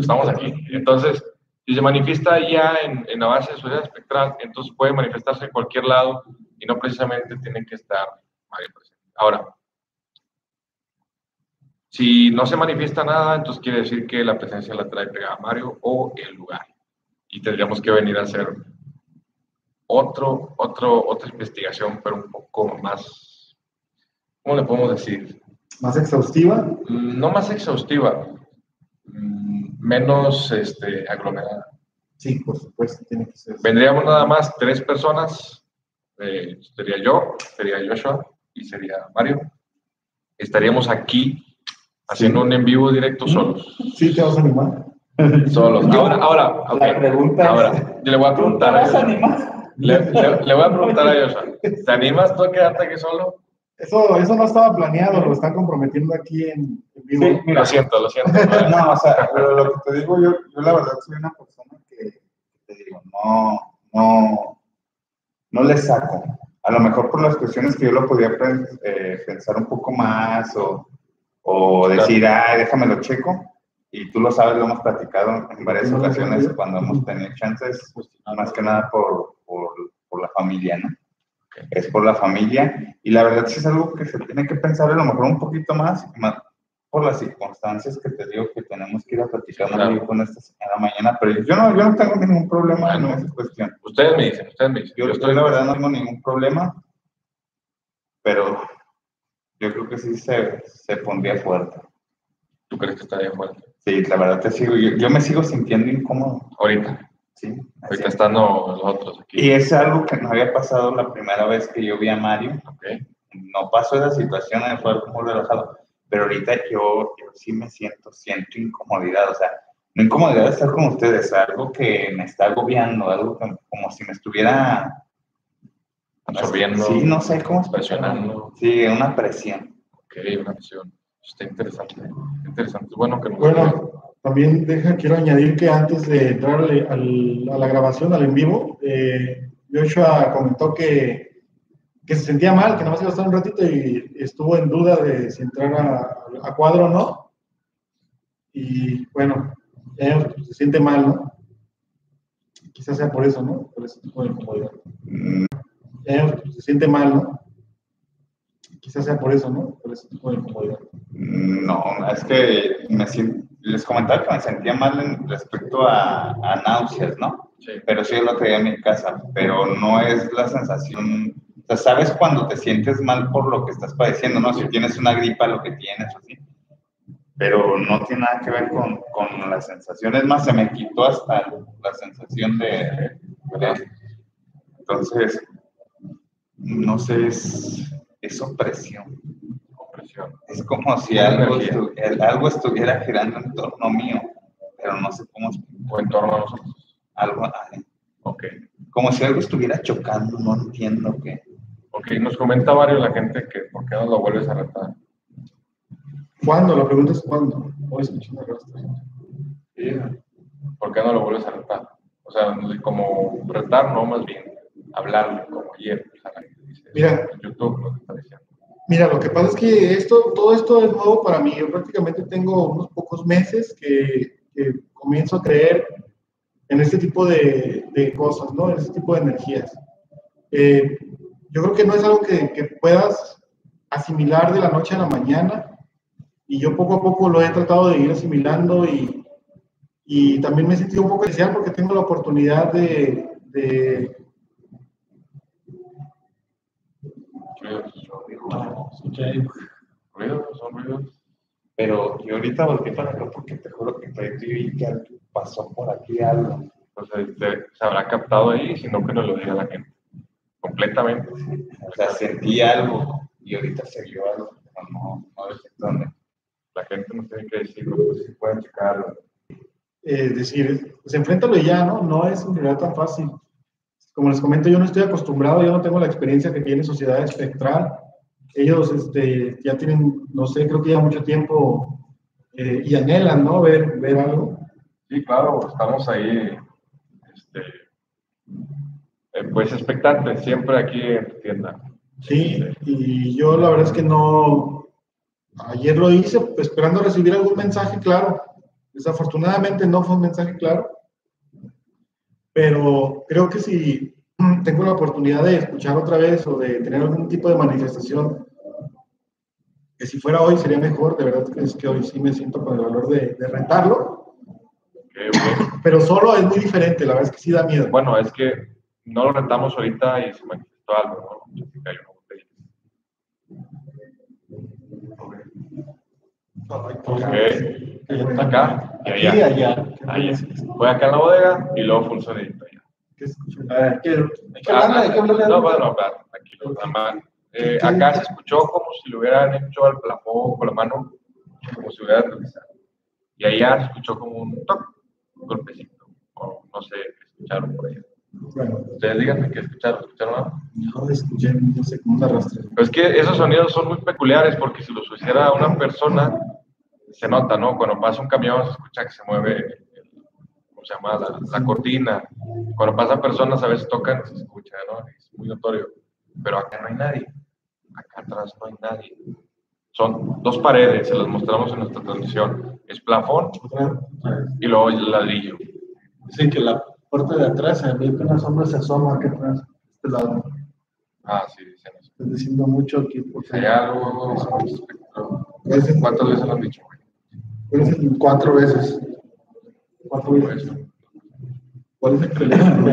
estamos aquí. Entonces, si se manifiesta ya en, en la base de sociedad espectral, entonces puede manifestarse en cualquier lado y no precisamente tiene que estar Mario presente. Ahora, si no se manifiesta nada, entonces quiere decir que la presencia la trae pegada Mario o el lugar. Y tendríamos que venir a hacer otro, otro, otra investigación, pero un poco más, ¿cómo le podemos decir? Más exhaustiva. Mm, No más exhaustiva, mm, menos este, aglomerada. Sí, por supuesto, tiene que ser. Vendríamos nada más tres personas, eh, sería yo, sería Joshua y sería Mario. Estaríamos aquí haciendo un en vivo directo solos. Sí, te vas a animar. Solos. Ahora, ahora, ok. La pregunta es, ahora, yo le voy a ¿Tú te preguntar a vas a Joshua. animar? Le, le- le voy a preguntar a Joshua. ¿Te animas tú a quedarte aquí solo? Eso, eso no estaba planeado, lo están comprometiendo aquí en, en vivo. Sí, mira. Lo siento, lo siento. No, o sea, pero lo que te digo, yo, yo la verdad soy una persona que, te digo, no, no, no le saco. A lo mejor por las cuestiones que yo lo podía eh, pensar un poco más o, o decir, ay, déjame lo checo. Y tú lo sabes, lo hemos platicado en varias ocasiones cuando hemos tenido chances, más que nada por, por, por la familia, ¿no? Es por la familia. Y la verdad sí es algo que se tiene que pensar a lo mejor un poquito más, más por las circunstancias que te digo que tenemos que ir a platicar Claro. con esta señora mañana, pero yo no, yo no tengo ningún problema Bueno. en esa cuestión. Ustedes me dicen, ustedes me dicen. Yo, estoy, la verdad, no tengo ningún problema, pero yo creo que sí se, se pondría fuerte. ¿Tú crees que estaría fuerte? Sí, la verdad te sigo, yo, yo me sigo sintiendo incómodo, Ahorita. Sí. Estando los otros aquí. Y es algo que no había pasado la primera vez que yo vi a Mario, Ok. no pasó esa situación, eh, fue algo muy relajado, pero ahorita yo, yo sí me siento, siento incomodidad, o sea, no incomodidad de estar con ustedes, algo que me está agobiando, algo que- como si me estuviera Absorbiendo. Sí, no sé cómo. Presionando. Sí, una presión. Ok, una visión. Está interesante. Interesante. Es bueno que nos Bueno, también deja, quiero añadir que antes de entrar a la grabación, al en vivo, eh, Joshua comentó que, se sentía mal, que nada más iba a estar un ratito y estuvo en duda de si entrar a, a cuadro o no. Y bueno, eh, se siente mal, ¿no? Quizás sea por eso, ¿no? Por ese tipo de incomodidad. Se siente mal, ¿no? Quizás sea por eso, ¿no? Por ese tipo de incomodidad. No, es que me sien- les comentaba que me sentía mal en respecto a, a náuseas, ¿no? Sí. pero sí es lo que hay en mi casa, pero no es la sensación, o sea, sabes cuando te sientes mal por lo que estás padeciendo, ¿no? Si tienes una gripa, lo que tienes, así, pero no tiene nada que ver con, con las sensaciones, más se me quitó hasta la sensación de, de- entonces, no sé, es, es opresión, Es como si algo, energía. estu- el- algo estuviera girando en torno mío, pero no sé cómo explicar. O en torno a nosotros. algo, Ok. como si algo estuviera chocando, no entiendo qué. Ok, nos comenta varios la gente que por qué no lo vuelves a retar. ¿Cuándo? La pregunta es ¿cuándo? No escuché una respuesta. ¿Por qué no lo vuelves a retar? O sea, como retar, no, más bien hablarle como ayer. o sea, la gente dice, Mira. YouTube lo que está diciendo. Mira, lo que pasa es que esto, todo esto es nuevo para mí. Yo prácticamente tengo unos pocos meses que, comienzo a creer en este tipo de, cosas, ¿no? En este tipo de energías. Eh, yo creo que no es algo que, puedas asimilar de la noche a la mañana. Y yo poco a poco lo he tratado de ir asimilando y, también me he sentido un poco especial porque tengo la oportunidad de Ruidos, no, escuché, ruidos, son ruidos. Pero yo ahorita volteé para acá porque te juro que te vi que algo pasó por aquí algo. Entonces, te- se habrá captado ahí, sino que nos lo diga la gente. Completamente. O sea, sentí algo y ahorita se vio algo, pero no, no sé dónde. La gente nos tiene que decir, pues si pueden checarlo. eh, decir, pues enfréntalo y ya, ¿no? No es en realidad tan fácil. como les comento, yo no estoy acostumbrado, yo no tengo la experiencia que tiene Sociedad Espectral. Ellos este, ya tienen, no sé, creo que ya mucho tiempo eh, y anhelan, ¿no? Ver, ver algo. Sí, claro, estamos ahí, este, eh, pues expectantes, siempre aquí en tu tienda. Sí, y yo la verdad es que no, ayer lo hice esperando recibir algún mensaje claro. Desafortunadamente no fue un mensaje claro, pero creo que si tengo la oportunidad de escuchar otra vez o de tener algún tipo de manifestación, que si fuera hoy sería mejor, de verdad es que hoy sí me siento con el valor de, de rentarlo, Ok, ok. pero solo es muy diferente, la verdad es que sí da miedo. Bueno, es que no lo rentamos ahorita y se manifestó algo, ¿no? Cayó una botella. Ok. Acá y Aquí allá. Ahí es. Fue acá en la bodega y luego fue ¿Qué escucho? A ver, ¿qué? Hay que Ah, que hablarle. No, bueno, espera, tranquilo, nada más. Eh, acá se escuchó como si le hubieran hecho al plafón con la mano, como si hubieran realizado. Y allá se escuchó como un toc, un golpecito, o no sé qué escucharon por allá. Bueno, Ustedes díganme qué escucharon, ¿escucharon algo? no escuché, no sé cómo se arrastra. Pero es que esos sonidos son muy peculiares porque si los hiciera una persona, se nota, ¿no? Cuando pasa un camión se escucha que se mueve, el- ¿cómo se llama? La, la cortina. Cuando pasan personas a veces tocan, se escucha, ¿no? Es muy notorio. Pero acá no hay nadie. Acá atrás no hay nadie. Son dos paredes, se las mostramos en nuestra transmisión. Es plafón y luego el ladrillo. Dicen que la puerta de atrás, se ve que una sombra se asoma aquí atrás, este lado. Ah, sí, dicen eso. Están diciendo mucho aquí. Porque Hay algo ¿Cuántas veces lo han dicho? Cuatro veces. Cuatro veces. ¿Cuál es el teléfono?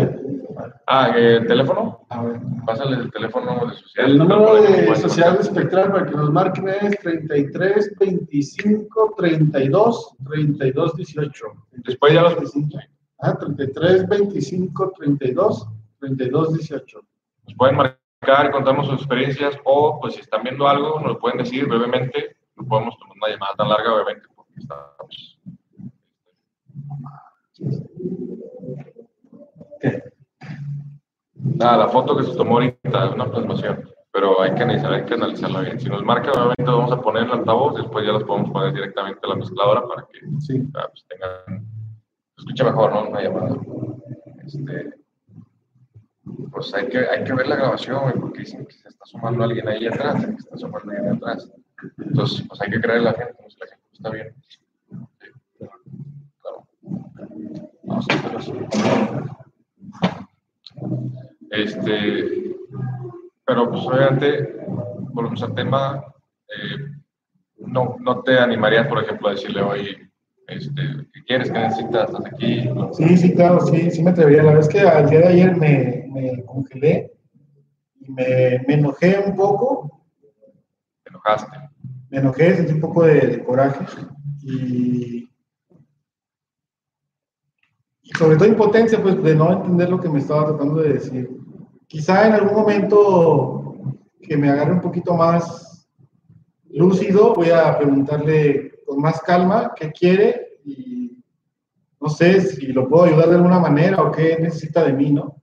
Ah, ¿el teléfono? A ver. Pásale el teléfono de social. El número de Sociedad contactar. Espectral para que nos marquen es 33 25 32 32 18. Después ya los- Ah, 33 25 32 32 18. Nos pueden marcar, contarnos sus experiencias o, pues, si están viendo algo, nos lo pueden decir brevemente. No podemos tomar una llamada tan larga, obviamente, porque estamos. ¿Qué? Nada, la foto que se tomó ahorita es una plasmación, pero hay que analizar, hay que analizarla bien. Si nos marca, obviamente, vamos a poner el altavoz, después ya las podemos poner directamente a la mezcladora para que Sí. pues, tengan, se escuche mejor, ¿no? Una llamada. Este, pues hay que, hay que ver la grabación, porque dicen que se está sumando alguien ahí atrás, que está sumando alguien atrás. Entonces, pues hay que creerle a la gente, si la gente está bien. Vamos a. Este, pero pues obviamente, volvemos al tema, eh, no, no te animarías, por ejemplo, a decirle hoy, este, ¿qué quieres? ¿Qué necesitas? ¿Estás aquí? Sí, sí, claro, sí, sí me atrevería. La verdad es que al día de ayer me, me congelé y me, me enojé un poco, ¿Te enojaste? me enojé, sentí un poco de, de coraje y sobre todo impotencia, pues de no entender lo que me estaba tratando de decir. Quizá en algún momento que me agarre un poquito más lúcido, voy a preguntarle con más calma qué quiere y no sé si lo puedo ayudar de alguna manera o qué necesita de mí, ¿no?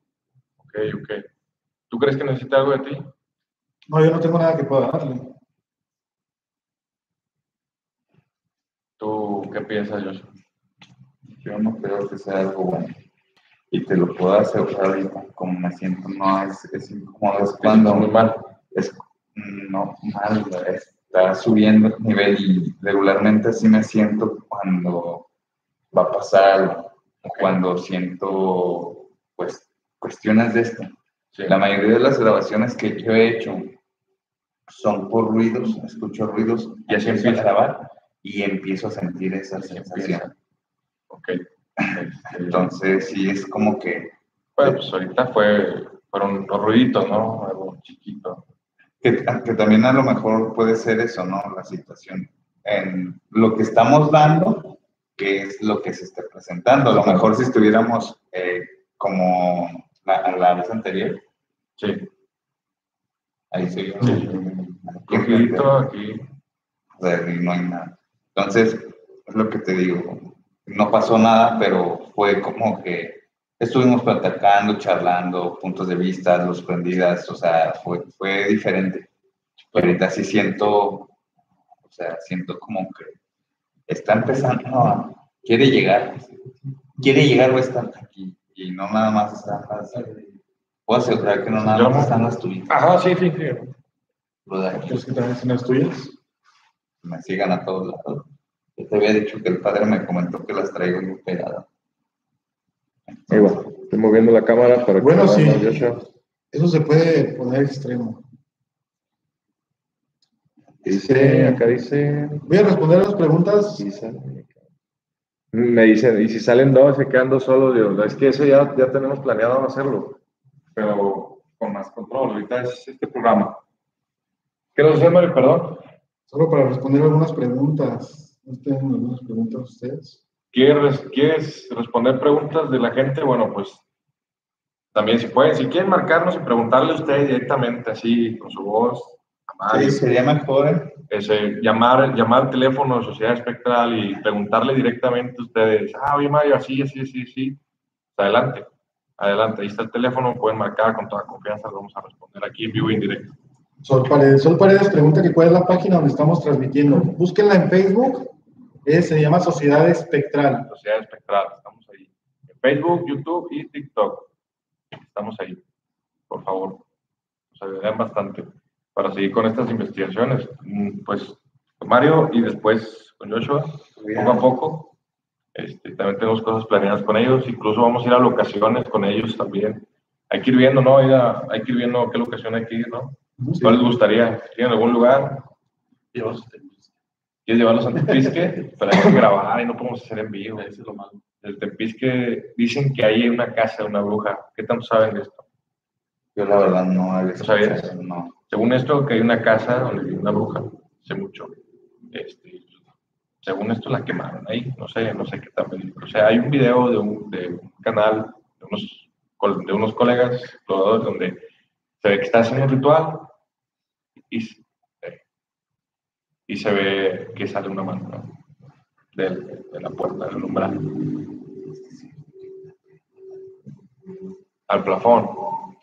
Ok, ok. ¿Tú crees que necesita algo de ti? No, yo no tengo nada que pueda darle. ¿Tú qué piensas, Joshua? Yo no creo que sea algo bueno. Y te lo puedo asegurar ahorita, como me siento, no es, es incómodo, es cuando muy mal. es no mal, está subiendo el nivel y regularmente así me siento cuando va a pasar algo, cuando siento pues cuestiones de esto. Sí. La mayoría de las grabaciones que yo he hecho son por ruidos, escucho ruidos Y así empiezo a grabar y empiezo a sentir esa sensación. empieza. Ok. Entonces sí es como que Bueno, pues ahorita fue, fueron los ruiditos, ¿no? Algo chiquito. Que, que también a lo mejor puede ser eso, ¿no? La situación. En lo que estamos dando, que es lo que se está presentando. A lo mejor si estuviéramos eh, como la, la vez anterior, Sí. ahí sería Sí. un Ruidito aquí. y no hay nada. Entonces, es lo que te digo. No pasó nada, pero fue como que estuvimos platicando, charlando, puntos de vista, luz prendidas, o sea, fue, fue diferente. Pero ahorita sí siento, o sea, siento como que está empezando a, quiere llegar, quiere llegar o estar aquí, y no nada más están las, puedo asegurar que no nada más están las tuyas. Ajá, sí, sí, sí. ¿Crees que también son las tuyas? me sigan a todos lados. Yo te había dicho que el padre me comentó que las traigo muy pegadas. Ahí va. Estoy moviendo la cámara para que Bueno, sí. Eso se puede poner extremo. Dice, acá dice. Voy a responder las preguntas. Me dicen, y si salen dos, se quedan dos solos. Digo, es que eso ya, ya tenemos planeado hacerlo, pero con más control. Ahorita es este programa. ¿Qué nos hace, Mario? Perdón. Solo para responder algunas preguntas. ¿No tienen algunas preguntas ustedes? ¿Quieres, ¿Quieres responder preguntas de la gente? Bueno, pues también si pueden, si quieren marcarnos y preguntarle a ustedes directamente, así, con su voz, Sí, sería mejor, ¿eh? ese, llamar, llamar al teléfono de Sociedad Espectral y preguntarle directamente a ustedes, ah, oye Mario, así, así, así, así. Adelante, adelante, ahí está el teléfono, pueden marcar con toda confianza, lo vamos a responder aquí en vivo y en directo. Sol Paredes. Sol Paredes pregunta que cuál es la página donde estamos transmitiendo. Búsquenla en Facebook. Eh, se llama Sociedad Espectral. Sociedad Espectral, estamos ahí. En Facebook, YouTube y TikTok. Estamos ahí. Por favor, nos ayudarán bastante para seguir con estas investigaciones. Mm, Pues con Mario y después con Joshua, poco a poco. Este, también tenemos cosas planeadas con ellos, incluso vamos a ir a locaciones con ellos también. Hay que ir viendo, ¿no? Ir a- hay que ir viendo qué locación hay que ir, ¿no? ¿Cuál les gustaría? ¿Tienen algún lugar? ¿Quieres llevarlos a Tepisque? Pero hay que grabar y no podemos hacer en vivo. Eso es lo malo. El Tepisque dicen que hay una casa de una bruja. ¿Qué tanto saben de esto? Yo la verdad no había ¿No sabías? No. Según esto, que hay una casa donde vive una bruja. Hace mucho. Este, según esto la quemaron ahí. No sé, no sé qué tan verídico. O sea, hay un video de un, de un canal de unos, de unos colegas exploradores donde se ve que está haciendo un ritual y, y se ve que sale una mano de, la puerta, del umbral. Al plafón,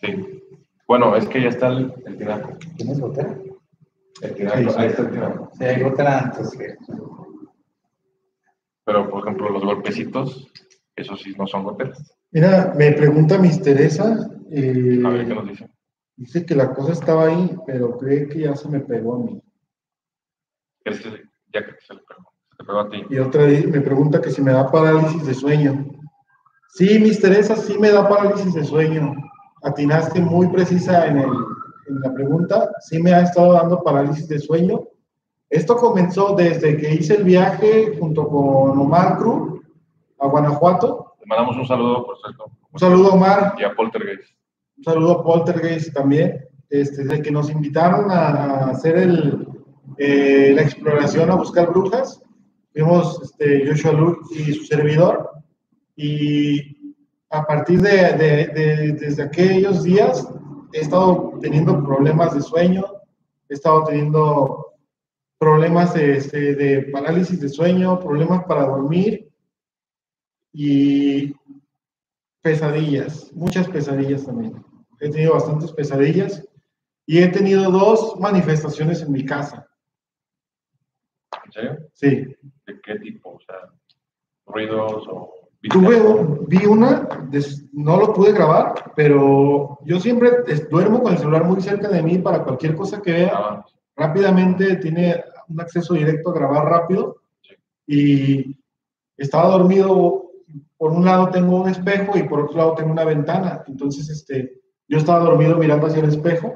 sí. Bueno, es que ya está el, el tinaco. ¿Tienes gotera? El tinaco, Sí, sí. ahí está el tinaco. Sí, hay gotera antes que. Pero, por ejemplo, los golpecitos, esos sí no son goteras. Mira, me pregunta Miss Teresa. eh, A ver qué nos dicen. dice que la cosa estaba ahí, pero cree que ya se me pegó a mí. ¿Crees que se- ya que se le pegó? Se pegó a ti. Y otra me pregunta que si me da parálisis de sueño. Sí, Miss Teresa, sí me da parálisis de sueño. Atinaste muy precisa en, el, en la pregunta. Sí me ha estado dando parálisis de sueño. Esto comenzó desde que hice el viaje junto con Omar Cruz a Guanajuato. Le mandamos un saludo, por cierto. Un saludo, Omar. Y a Poltergeist. Un saludo a Poltergeist también, este, de que nos invitaron a hacer el, eh, la exploración a buscar brujas. Fuimos este, Joshua Luke y su servidor. Y a partir de, de- de- desde aquellos días he estado teniendo problemas de sueño, he estado teniendo problemas de, este, de parálisis de sueño, problemas para dormir y pesadillas, muchas pesadillas también. He tenido bastantes pesadillas y he tenido dos manifestaciones en mi casa. Sí. ¿De qué tipo? O sea, ruidos o... Tuve, vi una, no lo pude grabar, pero yo siempre duermo con el celular muy cerca de mí para cualquier cosa que vea. Ah, Rápidamente tiene un acceso directo a grabar rápido y estaba dormido. Por un lado tengo un espejo y por otro lado tengo una ventana. Entonces, este, yo estaba dormido mirando hacia el espejo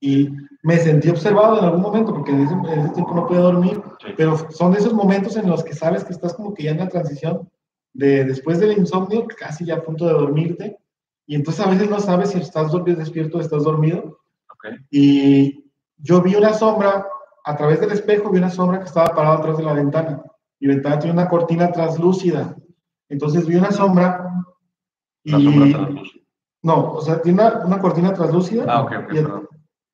y me sentí observado en algún momento porque en ese, en ese tiempo no podía dormir. sí. Pero son de esos momentos en los que sabes que estás como que ya en la transición de después del insomnio, casi ya a punto de dormirte. Y entonces a veces no sabes si estás despierto o estás dormido. Ok. Y yo vi una sombra, a través del espejo vi una sombra que estaba parada atrás de la ventana. La ventana tiene una cortina translúcida. Entonces vi una sombra y... La sombra translúcida. No, o sea, tiene una, una cortina translúcida. Ah, ok, ok, y, perdón.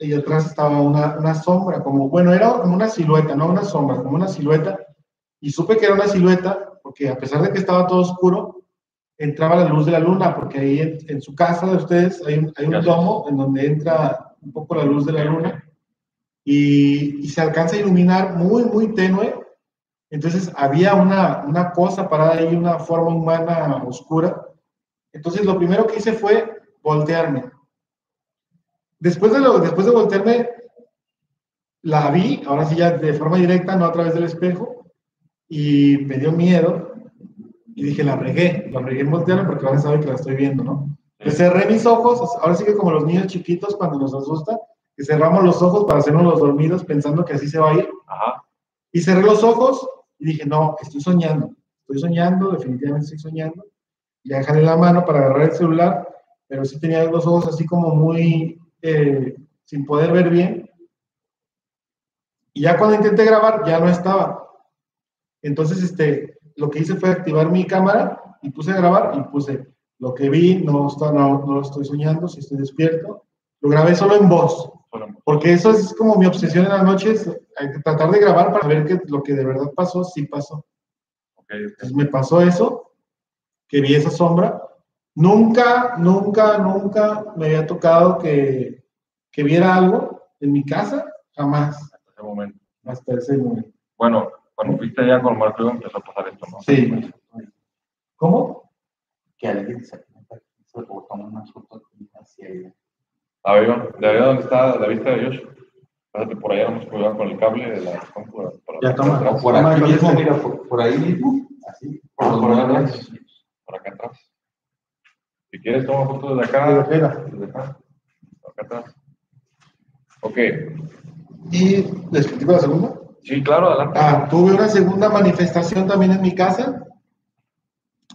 Y atrás estaba una, una sombra, como, bueno, era como una silueta, no una sombra, como una silueta. Y supe que era una silueta, porque a pesar de que estaba todo oscuro, entraba la luz de la luna, porque ahí en, en su casa de ustedes hay un, hay un domo en donde entra un poco la luz de la luna y, y se alcanza a iluminar muy, muy tenue. Entonces había una, una cosa parada ahí, una forma humana oscura. Entonces lo primero que hice fue voltearme. Después de, lo, después de voltearme, la vi, ahora sí ya de forma directa, no a través del espejo, y me dio miedo. Y dije, la regué, la regué en voltearme porque ahora sabe que la estoy viendo, ¿no? Cerré mis ojos, ahora sí que como los niños chiquitos cuando nos asusta, que cerramos los ojos para hacernos los dormidos pensando que así se va a ir. Ajá. Y cerré los ojos y dije, no, estoy soñando, estoy soñando, definitivamente estoy soñando. Ya jalé la mano para agarrar el celular, pero sí tenía los ojos así como muy, eh, sin poder ver bien. Y ya cuando intenté grabar, ya no estaba. Entonces, este, lo que hice fue activar mi cámara y puse a grabar y puse lo que vi, no, está, no, no lo estoy soñando, si estoy despierto. Lo grabé solo en voz, porque eso es como mi obsesión en las noches, hay que tratar de grabar para ver que lo que de verdad pasó, sí pasó. ok, ok. Entonces me pasó eso, que vi esa sombra. Nunca, nunca, nunca me había tocado que, que viera algo en mi casa, jamás, Hasta ese momento. hasta ese momento. Bueno, cuando fuiste allá con Marco empezó a pasar esto, ¿no? Sí. ¿Cómo? Que alguien se toma una foto hacia ella. A ver, Iván, de allá donde está la vista de Josh. Pásate por allá, vamos cuidado con el cable de la compu. Ya, toma. por aquí mismo, mira, por, por ahí mismo, así, por Por muebles. atrás. Por acá atrás. Si quieres, toma fotos desde acá. Desde acá. Acá atrás. Ok. ¿Y les platico la segunda? Sí, claro, adelante. Ah, tuve una segunda manifestación también en mi casa,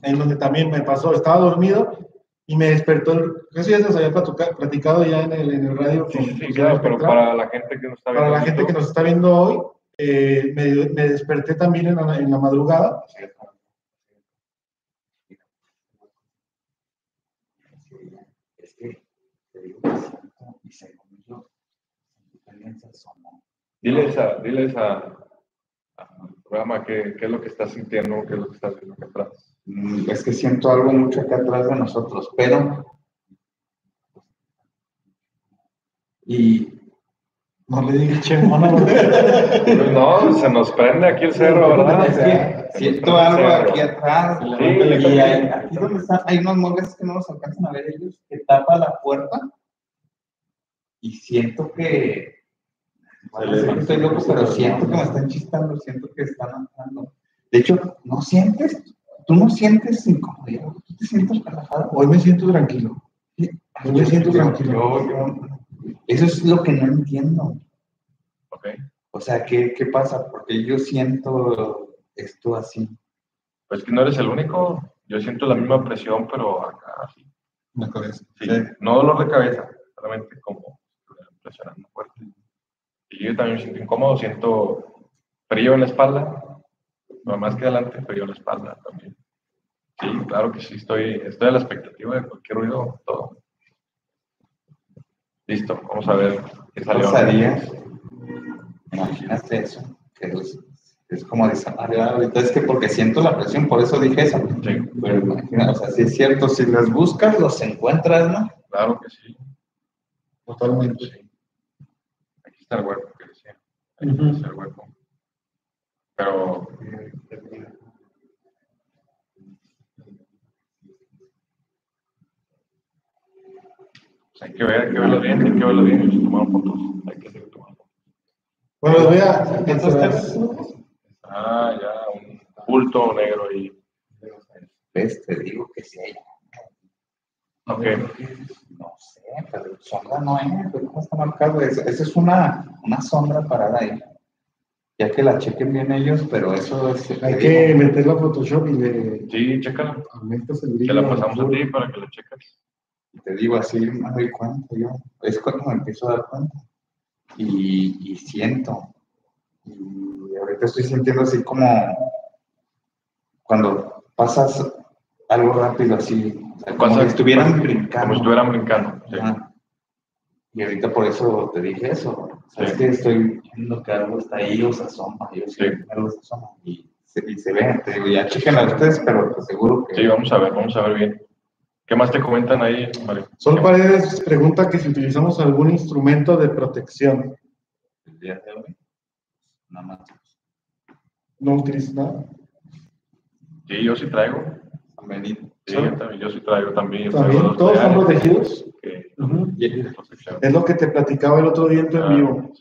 en donde también me pasó, estaba dormido y me despertó, el, eso ya se había platicado ya en el, en el radio. Sí, con- sí, claro, pero para la gente que nos está viendo. Para la en gente que nos está viendo hoy, eh, me, me desperté también en la, en la madrugada. Es te digo que siento y según yo, también se asomó. Diles a, diles a, programa qué, qué es lo que estás sintiendo, qué es lo que estás viendo acá atrás. Mm, Es que siento algo mucho acá atrás de nosotros, pero. Y No le dije chemona, porque Pues no, se nos prende aquí el cerro, ¿verdad? es que siento algo aquí atrás. Sí, y hay- aquí donde están, hay unos muebles que no los alcanzan a ver ellos, que tapa la puerta. Y siento que. Bueno, sé que estoy loco, pero siento que me están chistando, siento que están entrando. De hecho, ¿no sientes? ¿Tú no sientes incomodidad? ¿Tú te sientes relajado? hoy me siento tranquilo. Hoy me siento tranquilo. Yo- yo- eso es lo que no entiendo. Ok. O sea, ¿qué, qué pasa? Porque yo siento esto así. Pues que no eres el único. Yo siento la misma presión, pero acá así. La cabeza. Sí, no dolor de cabeza, solamente como presionando fuerte. Y yo también me siento incómodo, siento frío en la espalda, no más que adelante, frío en la espalda también. Sí, claro que sí, estoy, estoy a la expectativa de cualquier ruido, todo. Listo, vamos a ver qué salió. pasaría? Imagínate eso, que es, es como Mario ahorita, es que porque siento la presión, por eso dije eso. Sí, Pero imagina, o sea, sí es cierto, si los buscas, los encuentras, ¿no? claro que sí. Totalmente. sí. El hueco que decía. Aquí está el hueco. Pero pues hay que ver, hay que verlo bien, hay que verlo bien. Ellos tomaron fotos, hay que seguir tomando fotos. Bueno, les voy a. Entonces, Ah, ya, un bulto negro ahí. ¿Ves? Te digo que sí hay. Ok, No sé, pero sombra no es, pero ¿cómo está marcado? Esa es una, una sombra parada ahí. Ya que la chequen bien ellos, pero eso es. hay que meterla a Photoshop y le sí, chécala. aumentas el Te brillo. la pasamos a ti para que la cheques. te digo así, me doy cuenta yo. Es cuando me empiezo a dar cuenta. Y, y siento. Y ahorita estoy sintiendo así como cuando pasas algo rápido así. O sea, como Pasa- si estuvieran brincando. Como si estuvieran brincando. sí. Y ahorita por eso te dije eso. O sea, Sí. es que estoy viendo que algo está ahí o se asoma. Yo Sí. siento que algo se asoma. Y se, y se ve, te digo, ya chequen a ustedes, pero te seguro que... Sí, vamos a ver, vamos a ver bien. ¿Qué más te comentan ahí, Mario? Sol Paredes pregunta que si utilizamos algún instrumento de protección. El día de hoy, nada más. No utilizo nada. Sí, yo sí traigo. Benito. Sí, yo, también, yo sí traigo también. También, traigo todos son protegidos. que- de protección. Es lo que te platicaba el otro día en tu en vivo.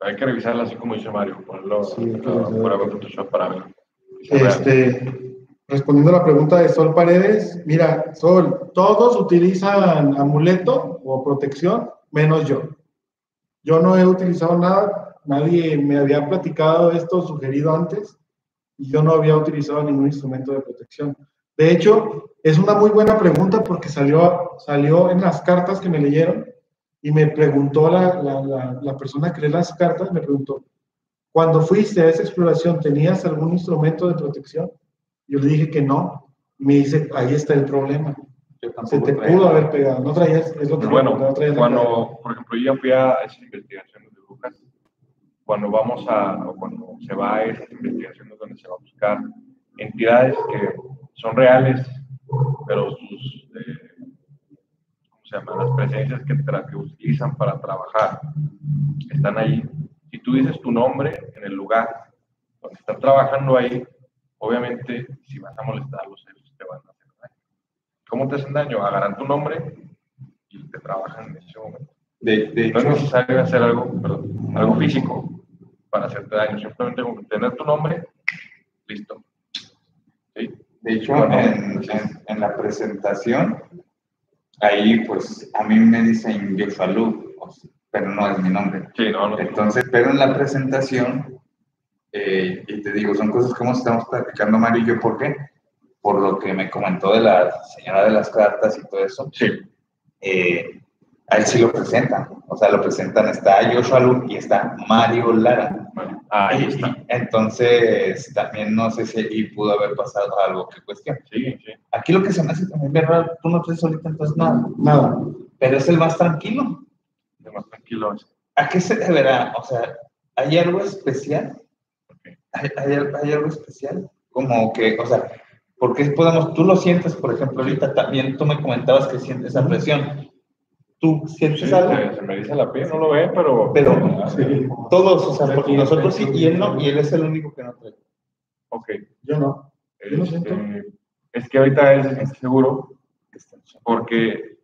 Hay que revisarla así como dice Mario, ponerlo Sí, ah, fuera de Photoshop para ver. Este, respondiendo a la pregunta de Sol Paredes, mira, Sol, todos utilizan amuleto o protección, menos yo. Yo no he utilizado nada, nadie me había platicado esto, sugerido antes, y yo no había utilizado ningún instrumento de protección. De hecho, es una muy buena pregunta porque salió, salió en las cartas que me leyeron y me preguntó la, la, la, la persona que lee las cartas, me preguntó, cuando fuiste a esa exploración, ¿tenías algún instrumento de protección? Yo le dije que no. Y me dice, ahí está el problema. Se te traigo. pudo haber pegado. No traías, es lo que bueno, cuando, por ejemplo, yo ya fui a esas investigaciones cuando vamos a, o cuando se va a esas investigaciones donde se va a buscar entidades que son reales, pero sus, eh, ¿cómo se llama? Las presencias que, que utilizan para trabajar están ahí. Si tú dices tu nombre en el lugar donde están trabajando ahí, obviamente, si vas a molestarlos, ellos te van a hacer daño. ¿Cómo te hacen daño? Agarran tu nombre y te trabajan en ese momento. De, de No es necesario hacer algo, perdón, algo físico para hacerte daño. Simplemente con tener tu nombre, listo. ¿Sí? de hecho Bueno, en, en, en la presentación, ahí pues a mí me dicen Joshua Lu, o sea, pero no es mi nombre. Sí, no, no. Entonces, pero en la presentación, eh, y te digo, son cosas como estamos platicando Mario y yo, ¿por qué? Por lo que me comentó de la señora de las cartas y todo eso, Sí, eh, a él sí lo presentan, o sea, lo presentan, está Joshua Lu y está Mario Lara. ahí está. entonces, también no sé si ahí pudo haber pasado algo que cuestión. Sí, sí. Aquí lo que se me hace también raro, tú no traes ahorita entonces nada, Nada. pero es el más tranquilo. De más tranquilo. es. ¿A qué se deberá? O sea, ¿hay algo especial? ¿Hay, hay, hay algo especial? Como que, o sea, ¿por qué podemos, tú lo sientes, por ejemplo, ahorita también tú me comentabas que sientes esa presión. ¿Tú sientes Sí, algo? se, se me dice la piel, no lo ve, pero. Pero- Sí. Todos, o sea, porque nosotros sí, y él no, y él es el único que no trae. Ok. Yo no. Yo lo Este, es que ahorita es seguro porque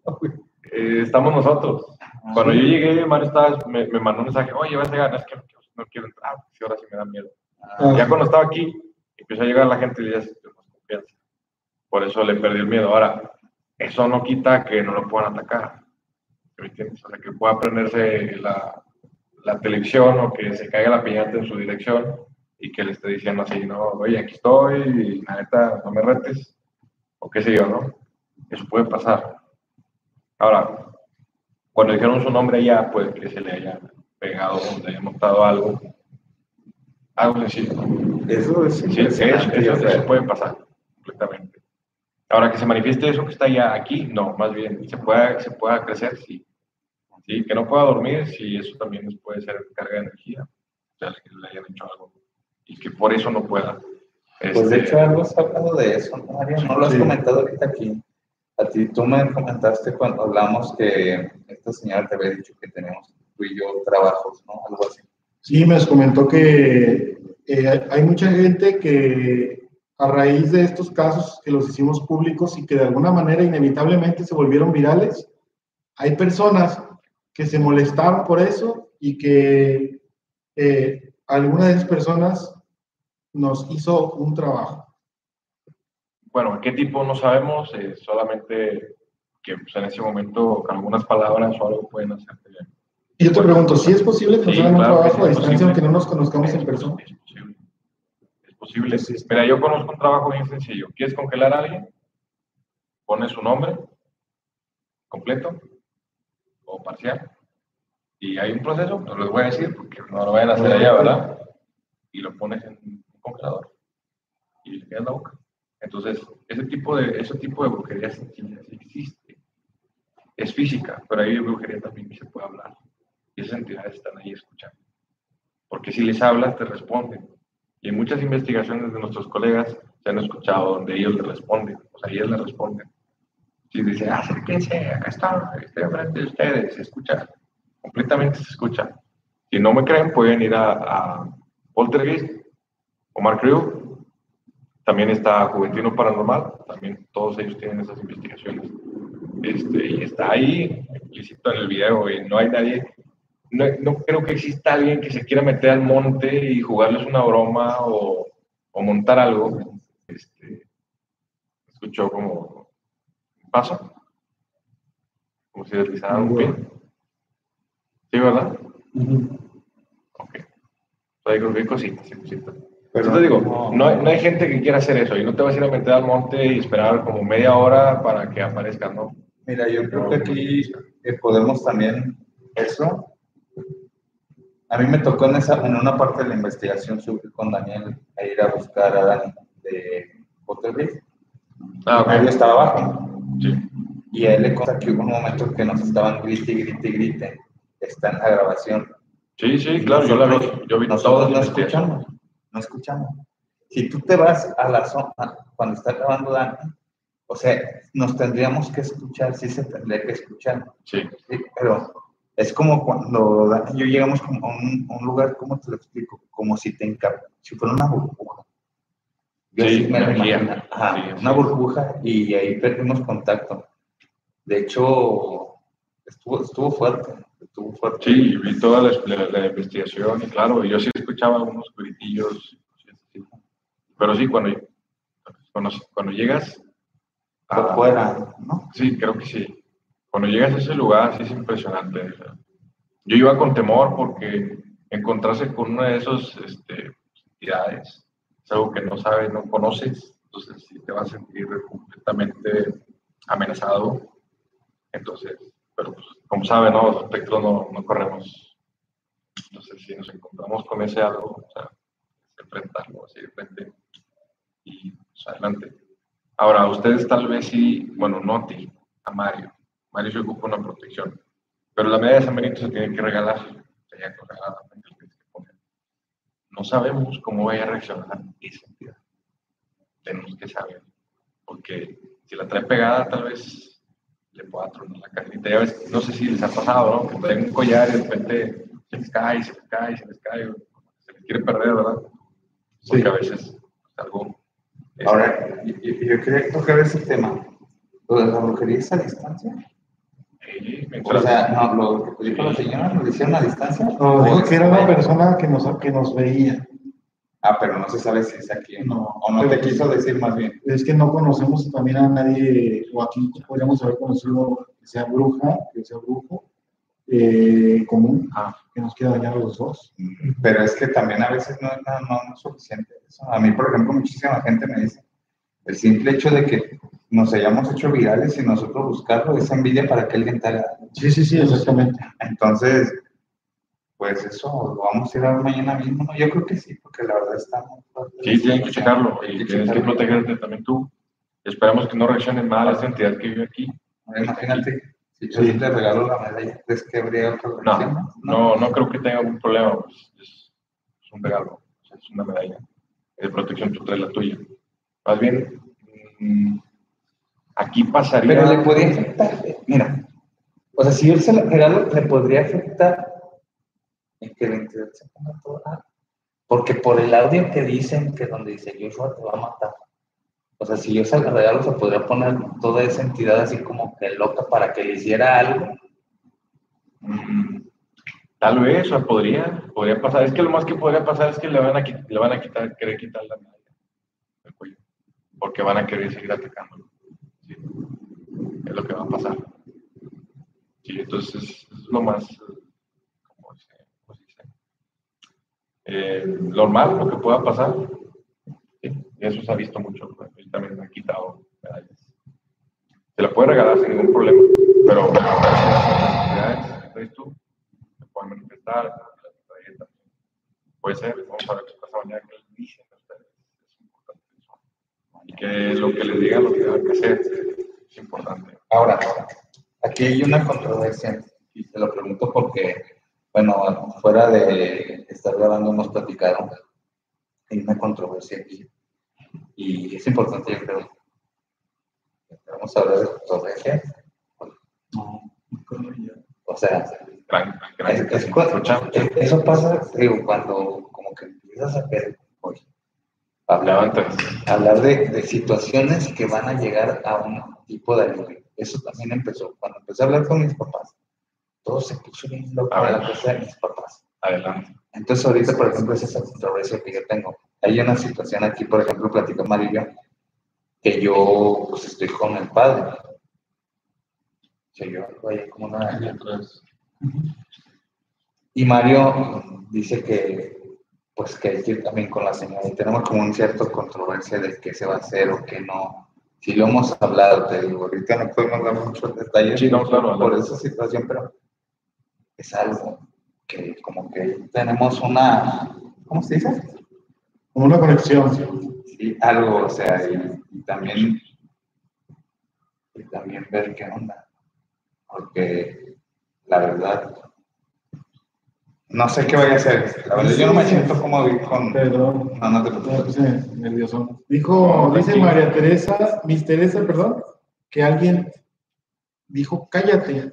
eh, estamos nosotros. Cuando yo llegué, Mario estaba, me, me mandó un mensaje, oye, vas a llegar, es que no, quiero- no quiero entrar, si ahora sí me da miedo. Ah. Ya cuando estaba aquí, empezó a llegar la gente y le dije, "Tengo más confianza. Por eso le perdí el miedo. Ahora, eso no quita que no lo puedan atacar. ¿Me entiendes? O sea, que pueda prenderse la, la televisión o que se caiga la piñata en su dirección y que le esté diciendo así, no, oye, aquí estoy, y la neta, no me retes, o qué sé yo, ¿no? Eso puede pasar. Ahora, cuando dijeron su nombre allá, puede que se le haya pegado o le haya montado algo. Algo sencillo. Eso es Sí, eso, eso- eso puede pasar completamente. Ahora que se manifieste eso que está ya aquí, no, más bien, se pueda, se pueda crecer, sí. Sí, que no pueda dormir, sí, eso también nos puede ser carga de energía. O sea, que le hayan hecho algo. Y que por eso no pueda. Pues de Este, hecho algo has hablado de eso, ¿no, Mario? No lo has Sí. comentado ahorita aquí. A ti, tú me comentaste cuando hablamos que esta señora te había dicho que tenemos tú y yo trabajos, ¿no? Algo así. Sí, me comentó que eh, hay mucha gente que a raíz de estos casos que los hicimos públicos y que de alguna manera inevitablemente se volvieron virales, hay personas que se molestaron por eso y que eh, alguna de esas personas nos hizo un trabajo. bueno, ¿qué tipo no sabemos? eh, solamente que pues, en ese momento con algunas palabras o algo pueden hacerte bien. Y yo te pregunto, ¿si es posible que nos Sí, hagan un claro que trabajo sí, a distancia posible. aunque no nos conozcamos en Es persona? posible, Es posible. Es posible. Mira, yo conozco un trabajo bien sencillo. ¿Quieres congelar a alguien? Pones su nombre completo parcial. Y hay un proceso, no les voy a decir porque no lo vayan a hacer allá, ¿verdad? Y lo pones en un congelador y le quedas la boca. Entonces, ese tipo de, ese tipo de brujería existe. Es física, pero hay brujería también que se puede hablar. Y esas entidades están ahí escuchando. porque si les hablas te responden. Y en muchas investigaciones de nuestros colegas se han escuchado donde ellos le responden, o sea, ellos le responden. Si dicen, acérquense, acá está, estoy enfrente de ustedes, se escucha, completamente se escucha. Si no me creen, pueden ir a, a Poltergeist, Omar Crew, también está Juventino Paranormal, también todos ellos tienen esas investigaciones. Este, y está ahí, explícito en el video, y no hay nadie, no, no, creo que exista alguien que se quiera meter al monte y jugarles una broma o, o montar algo. Este, escuchó como paso, como si deslizara un pie. ¿Sí, verdad? Ok. O sea, creo que hay cositas, sí, cositas. Pero te digo, no, no, hay, no, hay, gente que quiera hacer eso y no te vas a ir a meter al monte y esperar como media hora para que aparezca, ¿no? Mira, yo creo que aquí podemos también eso. A mí me tocó en, esa, en una parte de la investigación subir con Daniel a ir a buscar a Dani de Hotel Ah, okay. Yo estaba abajo. Sí. Y a él le consta que hubo un momento que nos estaban grite, grite, grite. Está en la grabación. Sí, sí, claro, yo la vi. Yo vi Nosotros no escuchamos. No escuchamos. Si tú te vas a la zona cuando está grabando Dani, o sea, nos tendríamos que escuchar, sí se tendría que escuchar. Sí. Sí, pero es como cuando yo llegamos como a un, lugar, ¿cómo te lo explico? Como si te si fuera una burbuja. Yo Sí, sí me. Ajá, Sí, una burbuja y ahí perdimos contacto. De hecho, estuvo, estuvo fuerte, estuvo fuerte. Sí, vi toda la, la- la investigación y claro, yo sí escuchaba algunos gritillos. Pero sí, cuando, cuando, cuando llegas Por fuera, ¿no? Sí, creo que sí. Cuando llegas a ese lugar, sí es impresionante. Yo iba con temor porque encontrarse con una de esas este, entidades algo que no sabes, no conoces, entonces sí te vas a sentir completamente amenazado. Entonces, pero pues, como saben, ¿no? los espectros no, no corremos. Entonces, si nos encontramos con ese algo, o sea, es enfrentarlo así de frente y pues, adelante. Ahora, ustedes tal vez sí, bueno, no a ti, a Mario. Mario se ocupa una protección. Pero la medalla de San Benito se tiene que regalar. Tiene que regalar, poner. No sabemos cómo vaya a reaccionar esa entidad. Tenemos que saber. Porque si la trae pegada, tal vez le pueda tronar la carnita. Ya ves, no sé si les ha pasado, ¿no? Que traen un collar y de repente se les cae, se les cae, se les cae. Se les quiere perder, ¿verdad? Porque Sí. a veces es algo. este, Ahora, yo, yo- yo quería tocar ese tema. Lo de la brujería es a distancia. Sí, O sea, no, lo que dijo la señora, lo hicieron a distancia. Nos dijo que era una es- persona que nos, que nos veía. Ah, pero no se sabe si es aquí o no. No. O no te quiso decir más bien. Es que no conocemos también a nadie, o aquí podríamos haber conocido que sea bruja, que sea brujo, eh, común, Ah. que nos quiera dañar a los dos. Pero es que también a veces no, no, no, no es suficiente eso. A mí, por ejemplo, muchísima gente me dice, el simple hecho de que nos hayamos hecho virales y nosotros buscarlo es envidia para que alguien te haga. Sí, sí, sí, exactamente. Entonces, pues eso, lo vamos a ir a ver mañana mismo. ¿no? Yo creo que sí, porque la verdad está muy fuerte. Sí, tienes que checarlo Hay y que tienes que checarlo. protegerte también tú. Esperamos que no reaccionen mal a esta entidad que vive aquí. Imagínate, si yo Sí. le regalo la medalla, ¿crees que habría otra No, reacción? no, no creo que tenga algún problema. pues, es, es un regalo, es una medalla de protección, tú traes la tuya. Más bien, mm, aquí pasaría. Pero le podría afectar, eh, mira, o sea, si él se la regalo, le podría afectar en que la entidad se ponga toda. Porque por el audio que dicen que donde dice Joshua te va a matar. O sea, si yo se la regalo, se podría poner toda esa entidad así como que loca para que le hiciera algo. Mm, Tal vez, o sea, podría, podría pasar. Es que lo más que podría pasar es que le van a, le van a quitar, querer quitar la medalla del cuello, porque van a querer seguir atacándolo. Es lo que va a pasar. Sí, entonces es lo más, eh, normal, lo que pueda pasar. eso se ha visto mucho. pues, y también me han quitado. Se la puede regalar sin ningún problema, pero Puede ser, vamos a ver qué pasa mañana que dicen a ustedes. Lo que les digan, lo que tengan que hacer, es importante. Ahora, aquí hay una controversia, y te lo pregunto porque bueno, fuera de estar grabando, nos platicaron. Hay una controversia aquí. Y es importante, yo creo. Vamos a hablar de controversia. No, O sea, Gran, gran, es- es es- eso pasa digo, cuando como que empiezas a ver, oye, hablar, Levantas. hablar de, de situaciones que van a llegar a un tipo de alivio. Eso también empezó. Cuando empecé a hablar con mis papás, todo se puso bien loco A la casa de mis papás. Adelante. Entonces ahorita, por ejemplo, es esa controversia que yo tengo. Hay una situación aquí, por ejemplo, platicó Mario, que yo pues estoy con el padre. Yo como una... Y Mario dice que pues que hay que ir también con la señora y tenemos como un cierto controversia de qué se va a hacer o qué no. Si lo hemos hablado, te digo, ahorita no podemos dar muchos detalles Sí, no, claro, por claro. esa situación, pero es algo que como que tenemos una, ¿cómo se dice? Como una conexión. Sí, algo, o sea, y, y también, y también ver qué onda. Porque la verdad, no sé qué vaya a hacer. La verdad, yo no me siento cómodo con. Perdón. No, no te preocupes. puse nervioso. Dijo, dice María Teresa, Miss Teresa, perdón, que alguien dijo cállate.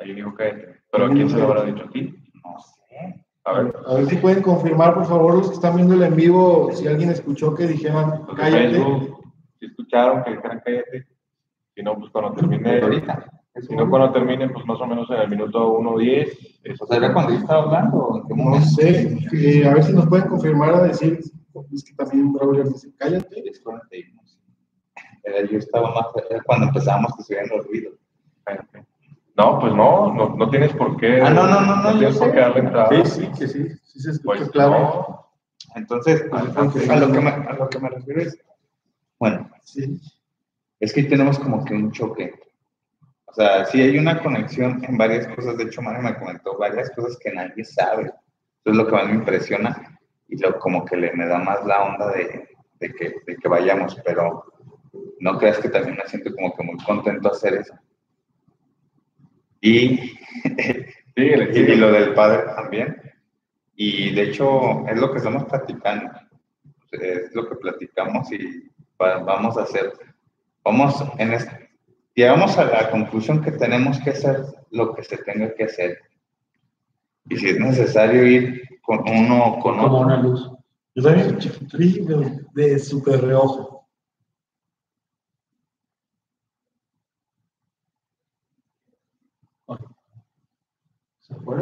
Ahí dijo cállate. ¿Pero a quién se lo habrá dicho a ti? No sé. A ver. A ver si pueden confirmar, por favor, los que están viendo el en vivo, si alguien escuchó que dijeran cállate. Si escucharon que dijeran cállate. Si no, pues cuando termine. Ahorita. Si no, cuando termine, pues más o menos en el minuto 1.10. Eso O sea, ¿era cuando yo estaba hablando? o ¿En qué No sé, que a ver si nos pueden confirmar a decir, es que también Braulio dice cállate. Es cuando te dimos. Era- Yo estaba más. Era cuando empezábamos que se oían los ruidos. No, pues no, no, no tienes por qué. Ah, no, no, no, no, yo tienes por qué darle entrada. Sí, sí, que sí, sí se escucha Pues claro. no. Entonces, a, a- a lo que me, a lo que me refiero es. Bueno, Sí. Es que tenemos como que un choque. O sea, sí hay una conexión en varias cosas. De hecho, Mario me comentó varias cosas que nadie sabe. Eso es lo que más me impresiona y lo como que le me da más la onda de, de que, de que vayamos. Pero no creas que también me siento como que muy contento hacer eso. Y, Síguele, y, lo del padre también. Y de hecho, es lo que estamos platicando. Es lo que platicamos y va- vamos a hacer. Vamos en este, llegamos a la conclusión que tenemos que hacer lo que se tenga que hacer. Y si es necesario ir con uno o con Como otro, una luz. Yo también vi de, de súper reojo. ¿Se fue?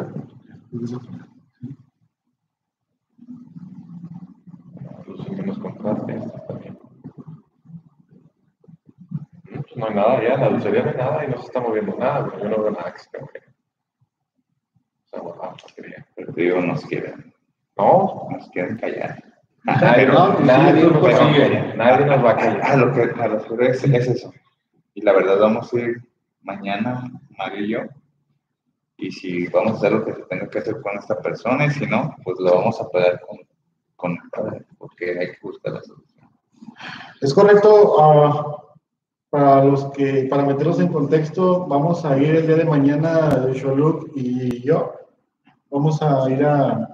Los últimos contrastes también. Mm, pues No hay nada ya, en la dulcería no hay nada y no se está moviendo nada. güey. Yo no veo nada que se cambie. O sea, bueno, porquería. pero te digo, nos quieren, No, nos quieren callar. pero no, nadie, sí, nos va a callar, nadie nos va a A callar. lo que, a lo que es, es eso. Y la verdad, vamos a ir mañana, Mario y yo. Y si vamos a hacer lo que se tenga que hacer con esta persona, y si no, pues lo vamos a pegar con, con el padre, porque hay que buscar la solución. Es correcto. ah, para los que, para meterlos en contexto, vamos a ir el día de mañana, de Sholuk y yo. Vamos a ir a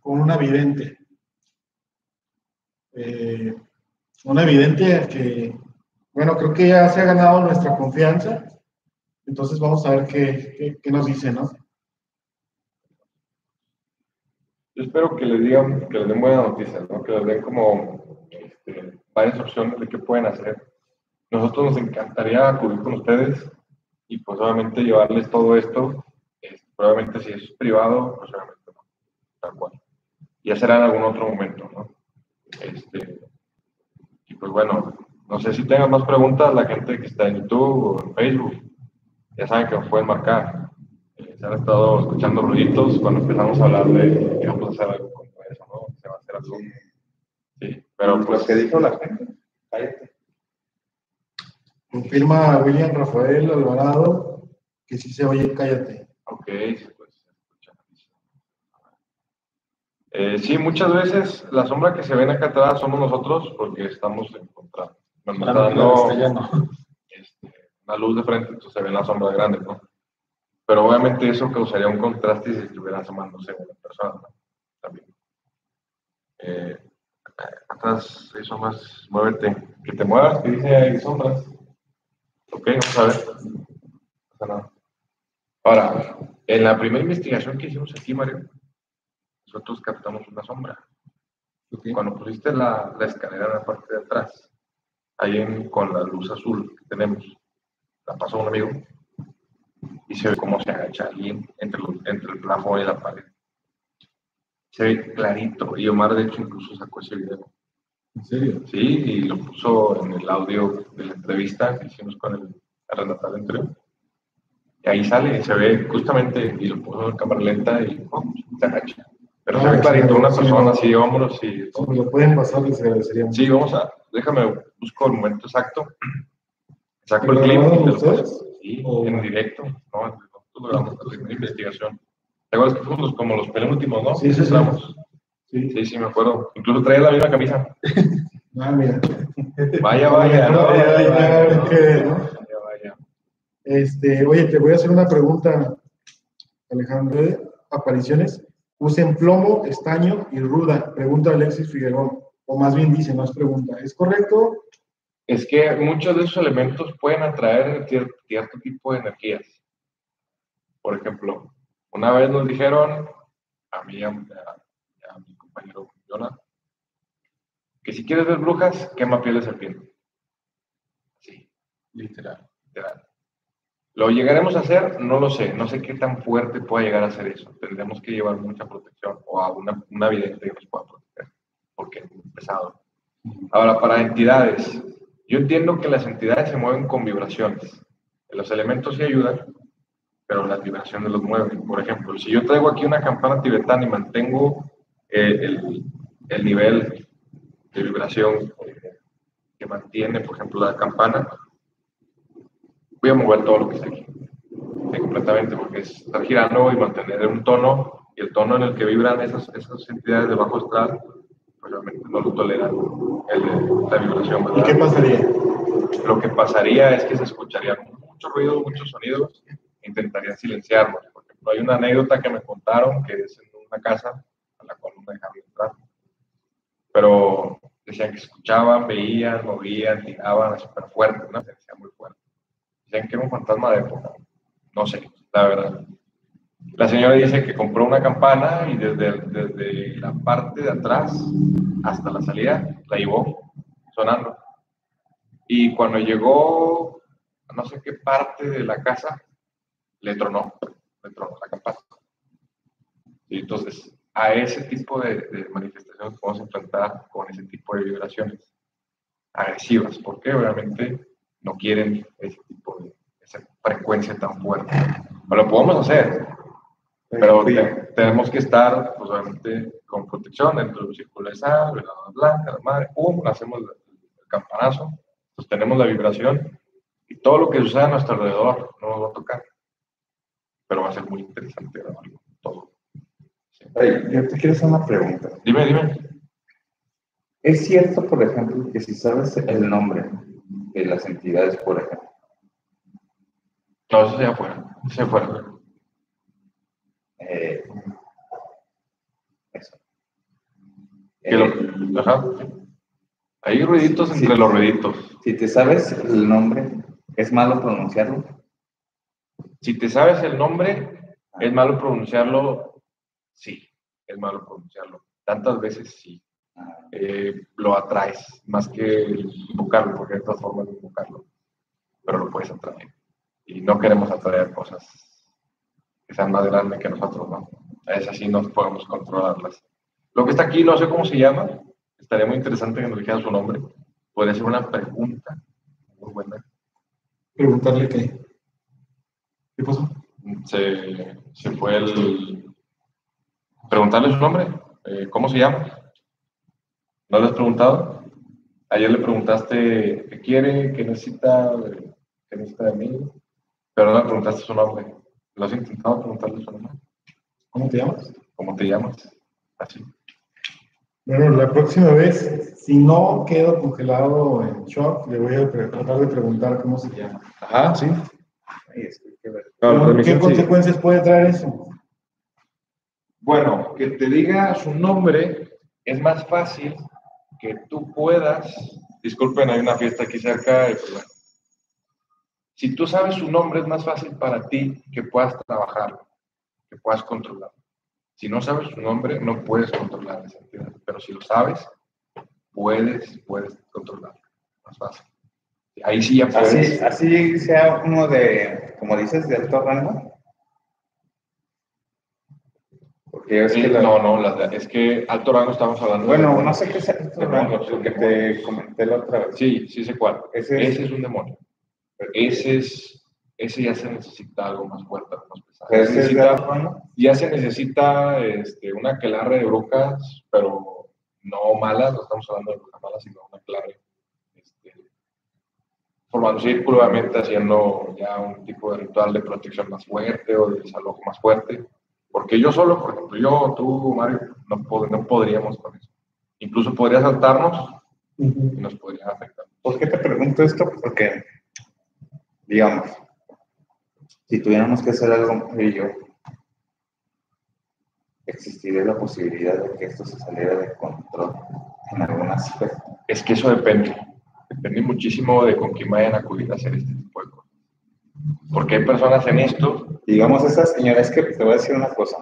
con una vidente. Eh, una vidente que, bueno, creo que ya se ha ganado nuestra confianza. Entonces vamos a ver qué, qué, nos dice, ¿no? Yo espero que les digan, que les den buenas noticias, ¿no? que les den como este, varias opciones de qué pueden hacer. Nosotros nos encantaría acudir con ustedes y pues obviamente llevarles todo esto. probablemente si es privado, pues obviamente no, tal cual. Ya será en algún otro momento, ¿no? Este, y pues bueno, no sé si tengan más preguntas, la gente que está en YouTube o en Facebook, ya saben que nos pueden marcar. Eh, se han estado escuchando ruiditos cuando empezamos a hablar de que vamos a hacer algo contra eso, ¿no? Se va a hacer algo. Sí, pero pues lo que dijo la gente, cállate. Confirma William Rafael Alvarado que sí se oye, cállate. Ok, sí, pues se escucha. Eh, sí, muchas veces la sombra que se ven acá atrás somos nosotros porque estamos en contra. Está dando este, una luz de frente, entonces se ve la sombra grande, ¿no? Pero obviamente eso causaría un contraste si estuvieras amándose a una persona ¿no? también. Eh, atrás hay sombras, muévete. Que te muevas, que dice hay sombras. Ok, vamos a ver. No. Ahora, en la primera investigación que hicimos aquí, Mario, nosotros captamos una sombra. Cuando pusiste la, la, escalera en la parte de atrás, ahí en, con la luz azul que tenemos, la pasó un amigo y se ve cómo se agacha alguien entre, los, entre el plafón y la pared. Se ve clarito. Y Omar, de hecho, incluso sacó ese video. ¿En serio? Sí, y lo puso en el audio de la entrevista que hicimos con el Renatal entre Y ahí sale, se ve justamente, y lo puso en cámara lenta y oh, se agacha. Pero se ve clarito, una persona así, vámonos y... Me lo pueden pasar, les agradecería. Sí, vamos a, déjame, busco el momento exacto. Saco el ¿Lo clip y te lo paso. Sí, ¿O- en directo. No, nosotros lo grabamos la primera investigación. ¿Te acuerdas que fuimos como los penúltimos, no? Sí, sí, sí. Sí. Sí, sí, me acuerdo. Incluso traía la misma camisa. Ah, mira. Vaya, vaya. no, Vaya, vaya, vaya, vaya, que, ¿no? vaya, vaya. Este, oye, te voy a hacer una pregunta, Alejandro. Apariciones. Usen plomo, estaño y ruda. Pregunta Alexis Figueroa. O más bien dice, no es pregunta. ¿Es correcto? Es que muchos de esos elementos pueden atraer cier- cierto tipo de energías. Por ejemplo, una vez nos dijeron, a mí a, compañero Jonah, que si quieres ver brujas, quema piel de serpiente. Sí, literal, literal. ¿Lo llegaremos a hacer? No lo sé. No sé qué tan fuerte pueda llegar a ser eso. Tendremos que llevar mucha protección o a una, una vidente que nos pueda proteger, porque es muy pesado. Ahora, para entidades, yo entiendo que las entidades se mueven con vibraciones. Los elementos sí ayudan, pero las vibraciones los mueven. Por ejemplo, si yo traigo aquí una campana tibetana y mantengo eh, el, el nivel de vibración que mantiene, por ejemplo, la campana, voy a mover todo lo que está aquí. Completamente, porque es estar girando y mantener un tono, y el tono en el que vibran esas, esas entidades de bajo astral, pues realmente no lo toleran el la vibración. ¿Y qué pasaría? Lo que pasaría es que se escucharía mucho ruido, muchos sonidos, e intentarían silenciarlos. Por ejemplo, hay una anécdota que me contaron que es en una casa dejaron entrar. Pero decían que escuchaban, veían, movían, tiraban súper fuerte, una presencia muy fuerte. Decían que era un fantasma de época. No sé, la verdad. La señora dice que compró una campana y desde, desde la parte de atrás hasta la salida la llevó sonando. Y cuando llegó a no sé qué parte de la casa, le tronó, le tronó la campana. Y entonces, a ese tipo de, de manifestaciones podemos enfrentar con ese tipo de vibraciones agresivas, porque obviamente no quieren ese tipo de esa frecuencia tan fuerte. Pero lo podemos hacer, pero te- tenemos que estar, pues obviamente, con protección dentro del círculo de sal, la blanca, la madre, pum, hacemos el, campanazo, sostenemos la vibración y todo lo que suceda a nuestro alrededor no nos va a tocar. Pero va a ser muy interesante grabarlo todo. Oye, yo te quiero hacer una pregunta. Dime, dime. ¿Es cierto, por ejemplo, que si sabes el nombre de las entidades, por ejemplo, No, eso sea afuera. eh, eso. Lo- Eh, ajá. Hay ruiditos entre los ruiditos. si te sabes el nombre, ¿es malo pronunciarlo? Si te sabes el nombre, es malo pronunciarlo. Sí, es malo pronunciarlo. Tantas veces sí. Eh, lo atraes más que invocarlo, porque hay otras formas de invocarlo, pero lo puedes atraer. Y no queremos atraer cosas que sean más grandes que nosotros, ¿no? Es así, no podemos controlarlas. Lo que está aquí, no sé cómo se llama, estaría muy interesante que nos dijeran su nombre. Podría ser una pregunta muy buena. Preguntarle qué. ¿Qué pasó? Se, se fue el. Preguntarle su nombre, eh, ¿cómo se llama? ¿No le has preguntado? Ayer le preguntaste qué quiere, qué necesita, eh, qué necesita de mí, pero no le preguntaste su nombre. ¿Lo has intentado preguntarle su nombre? ¿Cómo te llamas? ¿Cómo te llamas? Así. Bueno, la próxima vez, si no quedo congelado en shock, le voy a tratar de preguntar cómo se llama. Ajá, sí. Ay, es que ver. No, ¿Qué sí. consecuencias puede traer eso? Bueno, que te diga su nombre es más fácil que tú puedas. Disculpen, hay una fiesta aquí cerca. y pues, bueno. Si tú sabes su nombre, es más fácil para ti que puedas trabajarlo, que puedas controlarlo. Si no sabes su nombre, no puedes controlar esa entidad. Pero si lo sabes, puedes, puedes controlarlo. Más fácil. Ahí sí ya puedes. Así, así sea uno de, como dices, de alto rango. Porque es que la- no, no, la- es que alto rango estamos hablando de- Bueno, no sé qué es alto rango, Demonios, porque te comenté la otra vez. Sí, sí sé cuál. Ese Ese es- un demonio. Ese es, ese ya se necesita algo más fuerte, algo más pesado. Se de necesita- rango. ya se necesita este, una aquelarre de brujas, pero no malas, no estamos hablando de brujas malas, sino una aquelarre este, formando círculo, obviamente haciendo ya un tipo de ritual de protección más fuerte o de desalojo más fuerte. Porque yo solo, por ejemplo, yo, tú, Mario, no, pod- no podríamos con eso. Incluso podría saltarnos y nos podría afectar. ¿Por qué te pregunto esto? Porque, digamos, si tuviéramos que hacer algo y yo, existiría la posibilidad de que esto se saliera de control en algún aspecto. Es que eso depende. Depende muchísimo de con quién vayan a acudir a hacer este tipo de cosas. Porque hay personas en esto, Digamos, esa señora, es que te voy a decir una cosa.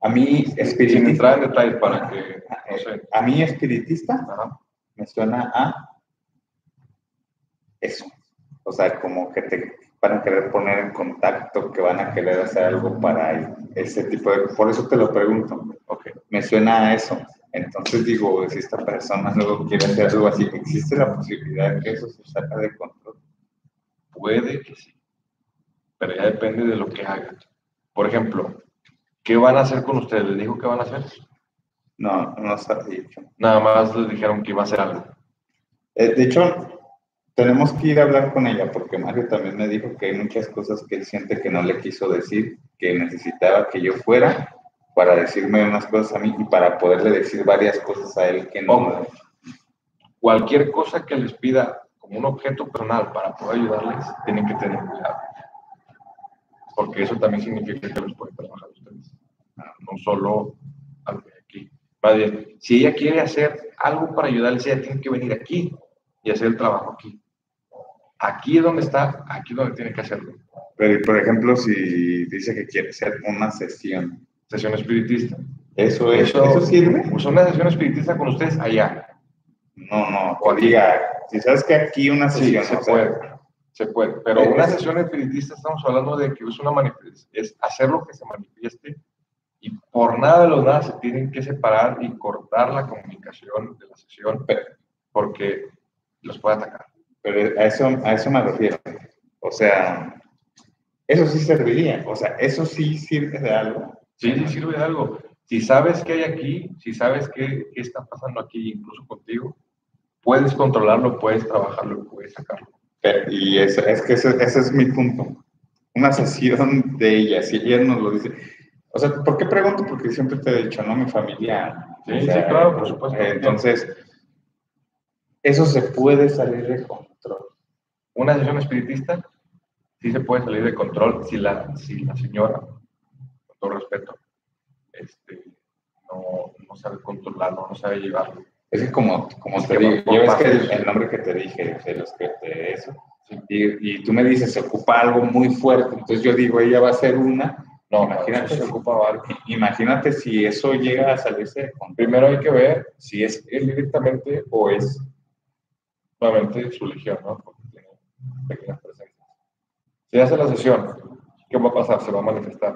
A mí, espiritista, detalles para que, no sé, a mí espiritista ajá, me suena a eso. O sea, como que te van a querer poner en contacto, que van a querer hacer algo para ese tipo de... Por eso te lo pregunto. ok. Me suena a eso. Entonces digo, si esta persona luego quiere hacer algo así, ¿existe la posibilidad de que eso se saca de control? Puede que sí, pero ya depende de lo que hagan. Por ejemplo, ¿qué van a hacer con ustedes? ¿Les dijo qué van a hacer? No, no está dicho. Nada más les dijeron que iba a hacer algo. Eh, de hecho, tenemos que ir a hablar con ella porque Mario también me dijo que hay muchas cosas que él siente que no le quiso decir, que necesitaba que yo fuera para decirme unas cosas a mí y para poderle decir varias cosas a él que no. Ojo, cualquier cosa que les pida como un objeto personal para poder ayudarles, tienen que tener cuidado. Porque eso también significa que los pueden trabajar ustedes. No solo aquí. Bien, si ella quiere hacer algo para ayudarles, ella tiene que venir aquí y hacer el trabajo aquí. Aquí es donde está, aquí es donde tiene que hacerlo. Pero, por ejemplo, si dice que quiere hacer una sesión, Sesión espiritista. ¿eso, eso, ¿eso sirve? Pues una sesión espiritista con ustedes allá. No, no, o diga, si sabes que aquí una Sí, sesión, se sea, puede. Se puede. Pero una sesión espiritista estamos hablando de que es una manifestación, es hacer lo que se manifieste y por nada de los nada se tienen que separar y cortar la comunicación de la sesión porque los puede atacar. Pero a eso, a eso me refiero. O sea, eso sí serviría. O sea, eso sí sirve de algo. Sí, sí sirve de algo. Si sabes qué hay aquí, si sabes qué, qué está pasando aquí, incluso contigo, puedes controlarlo, puedes trabajarlo, puedes sacarlo. Pero- y eso, es que ese, ese es mi punto. Una sesión de ella, si ella nos lo dice. O sea, ¿por qué pregunto? Porque siempre te he dicho, ¿no? Mi familia. Sí, o sí, claro, por supuesto. eh, Entonces, eso se puede salir de control. Una sesión espiritista sí se puede salir de control si la, si la señora, con todo respeto, este, no, no sabe controlarlo, no sabe llevarlo. Es que como, como Es te digo, ya ves que el, nombre que te dije, de los que te eso, y, y tú me dices, se ocupa algo muy fuerte, entonces yo digo, ella va a ser una, No, Imagínate imagínate, se ocupa varios. imagínate si eso llega a salirse de control. Primero hay que ver si es él directamente o es nuevamente su legión, ¿no? Porque tiene pequeñas presencias. Si hace la sesión, ¿qué va a pasar? Se va a manifestar.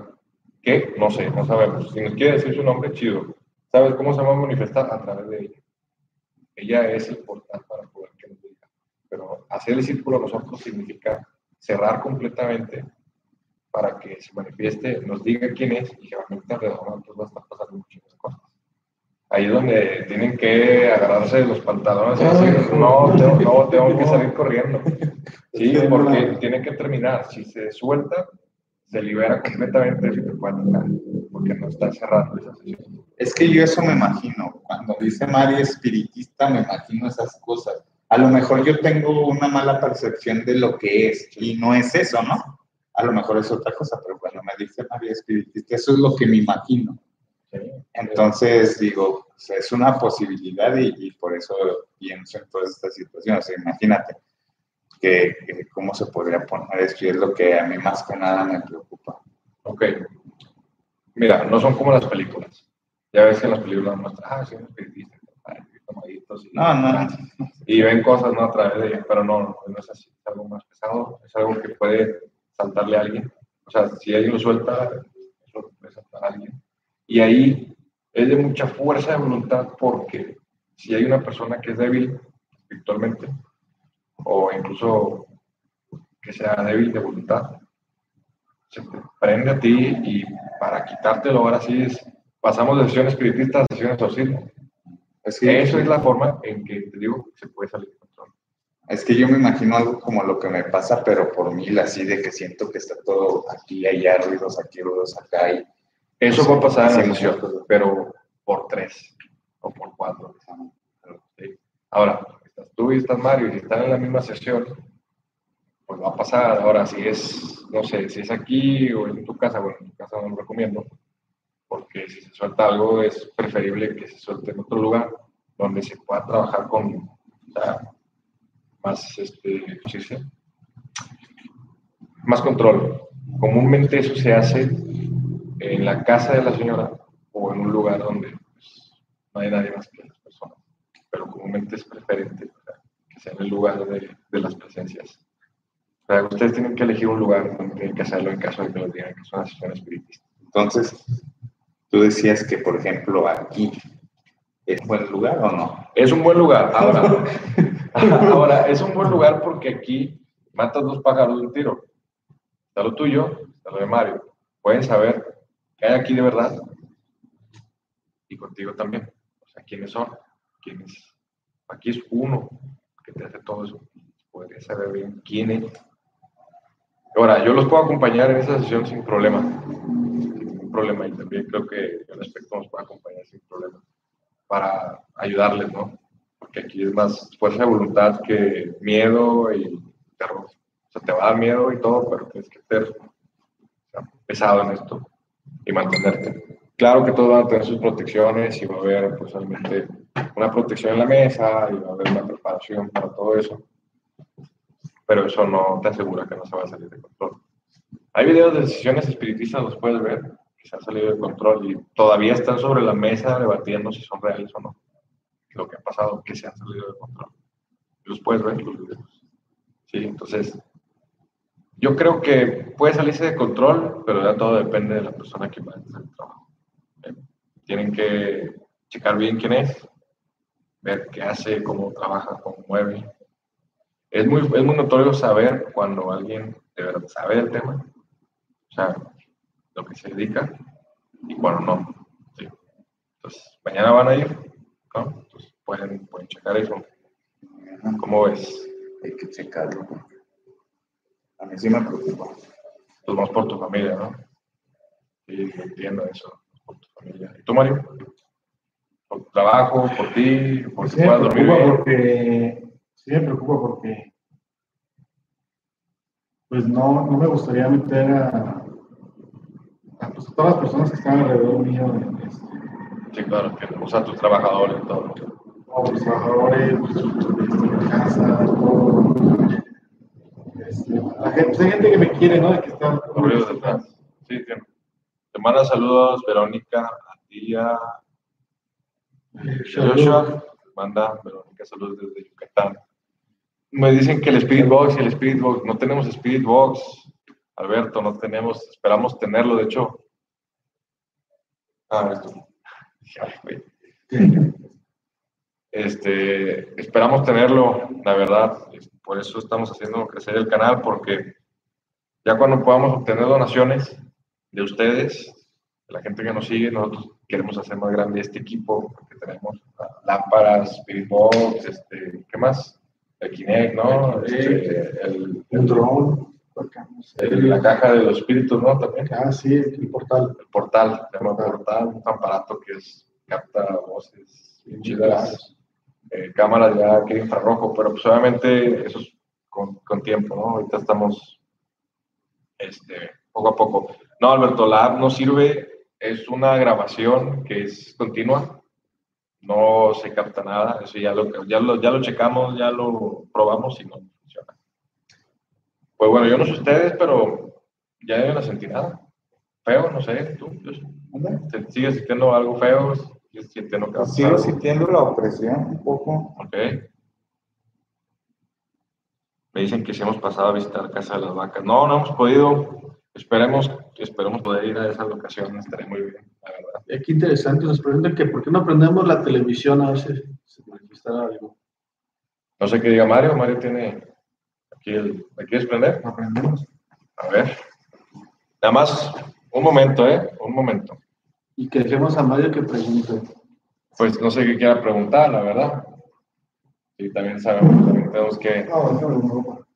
¿Qué? No sé, no sabemos. Si nos quiere decir su nombre, chido. ¿Sabes cómo se va a manifestar? A través de ella. Ella es el portal para poder que nos diga. Pero hacer el círculo a nosotros significa cerrar completamente para que se manifieste, nos diga quién es y realmente alrededor de nosotros va a estar pasando muchas cosas. Ahí es donde tienen que agarrarse de los pantalones y decir, no, tengo, no, tengo que salir corriendo. Sí, porque tiene que terminar. Si se suelta, se libera completamente puede atacar, porque no está cerrando esa sesión. Es que yo eso me imagino, cuando dice Mari espiritista, me imagino esas cosas. a lo mejor yo tengo una mala percepción de lo que es y no es eso, ¿no? A lo mejor es otra cosa, pero cuando me dice María Espiritista, eso es lo que me imagino. Entonces digo, es una posibilidad y, y, por eso pienso en todas estas situaciones. O sea, imagínate que, que, cómo se podría poner esto y es lo que a mí más que nada me preocupa. Ok. Mira, no son como las películas. Ya ves que en las películas muestran, ah, sí, un espiritista, y, no, no. y ven cosas ¿no? a través de ellas, pero no, no es así, es algo más pesado, es algo que puede saltarle a alguien. O sea, si alguien lo suelta, eso puede saltar a alguien. Y ahí es de mucha fuerza de voluntad porque si hay una persona que es débil espiritualmente, o incluso que sea débil de voluntad, se te prende a ti y para quitártelo ahora sí es, pasamos de sesiones espiritistas a sesiones auxilio. Es que eso es la forma en que te digo se puede salir de control. Es que yo me imagino algo como lo que me pasa, pero por mil, así de que siento que está todo aquí, allá, ruidos aquí, ruidos acá. Y, eso va a pasar en la sesión, pero por tres o por cuatro. Ahora, estás tú y estás Mario y si están en la misma sesión, pues va a pasar. Ahora, si es, no sé, si es aquí o en tu casa, bueno, en tu casa no lo recomiendo, porque si se suelta algo es preferible que se suelte en otro lugar donde se pueda trabajar con más, este, más control. Comúnmente eso se hace en la casa de la señora o en un lugar donde pues, no hay nadie más que las personas, pero comúnmente es preferente que sea en el lugar de, de las presencias. Ustedes tienen que elegir un lugar donde tienen que hacerlo en caso de que los digan que es una sesión espiritista. Entonces, Tú decías que, por ejemplo, aquí es un buen lugar o no? Es un buen lugar. Ahora, ahora es un buen lugar porque aquí matas dos pájaros de un tiro. Está lo tuyo, está lo de Mario. Pueden saber qué hay aquí de verdad y contigo también. O sea, quiénes son, quiénes. Aquí es uno que te hace todo eso. Podría saber bien quién es. Ahora, yo los puedo acompañar en esa sesión sin problema problema y también creo que el aspecto nos puede acompañar sin problema para ayudarles, ¿no? Porque aquí es más fuerza de voluntad que miedo y terror. O sea, te va a dar miedo y todo, pero tienes que ser pesado en esto y mantenerte. Claro que todos van a tener sus protecciones y va a haber, pues, una protección en la mesa y va a haber una preparación para todo eso, pero eso no te asegura que no se va a salir de control. Hay videos de sesiones espiritistas, los puedes ver, se han salido de control y todavía están sobre la mesa debatiendo si son reales o no. Lo que ha pasado, que se han salido de control. Los puedes ver los videos. Sí, entonces, yo creo que puede salirse de control, pero ya todo depende de la persona que va a hacer el trabajo. Tienen que checar bien quién es, ver qué hace, cómo trabaja, cómo mueve. Es muy, es muy notorio saber cuando alguien de verdad sabe el tema. O sea, lo que se dedica y cuando no. Entonces, mañana van a ir, ¿no? Entonces, pueden, pueden checar eso. ¿Cómo ves? Hay que checarlo. A mí sí me preocupa. Pues más por tu familia, ¿no? Sí, entiendo eso, por tu familia. ¿Y tú, Mario? ¿Por tu trabajo, por ti, por sí, me preocupa porque Sí, me preocupa porque pues no, no me gustaría meter a, pues, todas las personas que están alrededor mío. Este, sí, claro, que, o sea, tus trabajadores, todo. Todos los trabajadores, mi casa, todo. Este, la gente, pues, hay gente que me quiere, ¿no? De que está. Sí, entiendo. Te manda saludos, Verónica, a ti, a Joshua. Manda, Verónica, saludos desde Yucatán. Me dicen que el Spirit Box y el Spirit Box, no tenemos Spirit Box. Alberto, no tenemos, esperamos tenerlo, de hecho. Ah, esto. Este, esperamos tenerlo, la verdad, por eso estamos haciendo crecer el canal, porque ya cuando podamos obtener donaciones de ustedes, de la gente que nos sigue, nosotros queremos hacer más grande este equipo, porque tenemos lámparas, Spirit Box, este, ¿qué más? El Kinect, ¿no? Este, el, el drone la caja de los espíritus, ¿no? También. Ah, sí, el portal. El portal, se llama portal, un aparato que es, capta voces bien chidas. eh, cámaras ya que infrarrojo, pero pues obviamente eso es con, con tiempo, ¿no? Ahorita estamos este, poco a poco. No, Alberto, la app no sirve, es una grabación que es continua, no se capta nada, eso ya lo, ya lo, ya lo checamos, ya lo probamos y no. Pues bueno, yo no sé ustedes, pero ya no sentí nada. Feo, no sé, tú, yo sé. ¿Te ¿Sigues sintiendo algo feo? ¿Sigues sintiendo que Sigo sintiendo la opresión un poco. Ok. Me dicen que si hemos pasado a visitar Casa de las Vacas. No, no hemos podido. Esperemos, esperemos poder ir a esa locación, estaría muy bien, la verdad. Eh, Qué interesante, nos preguntan que por qué no aprendemos la televisión a ver si se manifiesta algo. No sé qué diga Mario. Mario tiene ¿Me quieres prender? Aprendemos. A ver. Nada más, un momento, ¿eh? Un momento. Y que dejemos a Mario que pregunte. Pues no sé qué quiera preguntar, la verdad. Y también sabemos, también tenemos que. No, no, no.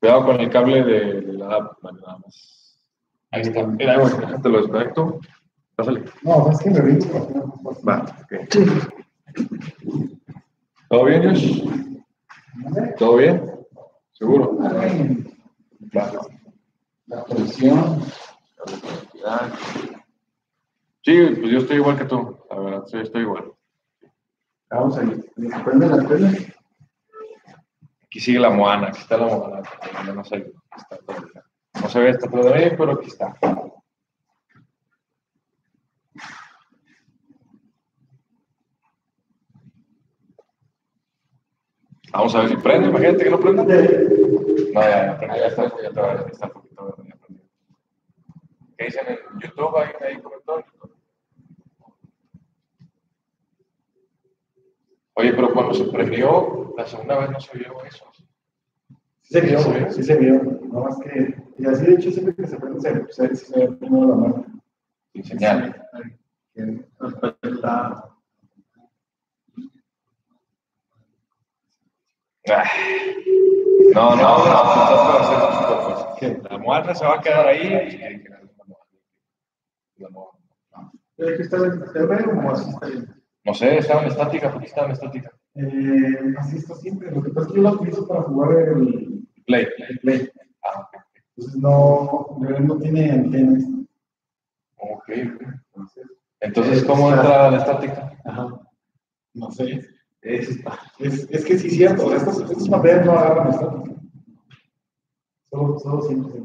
Cuidado con el cable de, de la app, nada más. Ahí está. Mira, bueno, déjate lo desconecto. Pásale. No, es que me brinco. Va, ok. ¿Todo bien, Josh? ¿Todo bien? ¿Seguro? Claro. La presión. Sí, pues yo estoy igual que tú, la verdad, sí, estoy igual. Vamos a ir. Prende la tele. Aquí sigue la Moana, aquí está la Moana. yo No, sé, está todavía. no se ve esta todavía, pero aquí está. Vamos a ver si prende, imagínate que no prende. No, ya, ya ya está, ya está, ya está un poquito, ya prendió. ¿Qué dicen en YouTube? Ahí, ahí comentó. Oye, pero cuando se prendió, la segunda vez no se vio eso. Sí se vio, sí se vio. No más que. Y así de hecho, siempre que se prende, se, se, se ve primero la marca. Sin señal está. Ay. No, no, no, no, pues, La muerte se va a quedar ahí. La Moana. ¿Pero que está ¿Se ve o así está? No sé, estaba en estática, porque estaba en estática. Eh, así está siempre. Lo que pasa es que yo la utilizo para jugar el, Play. el Play. Ah. Entonces no, no tiene antenas. Ok, ok. Entonces, ¿cómo entra la estática? Ajá. No sé. Es, es, es que sí, es cierto. Estas, estas pantallas no agarran estática. Solo, solo siempre.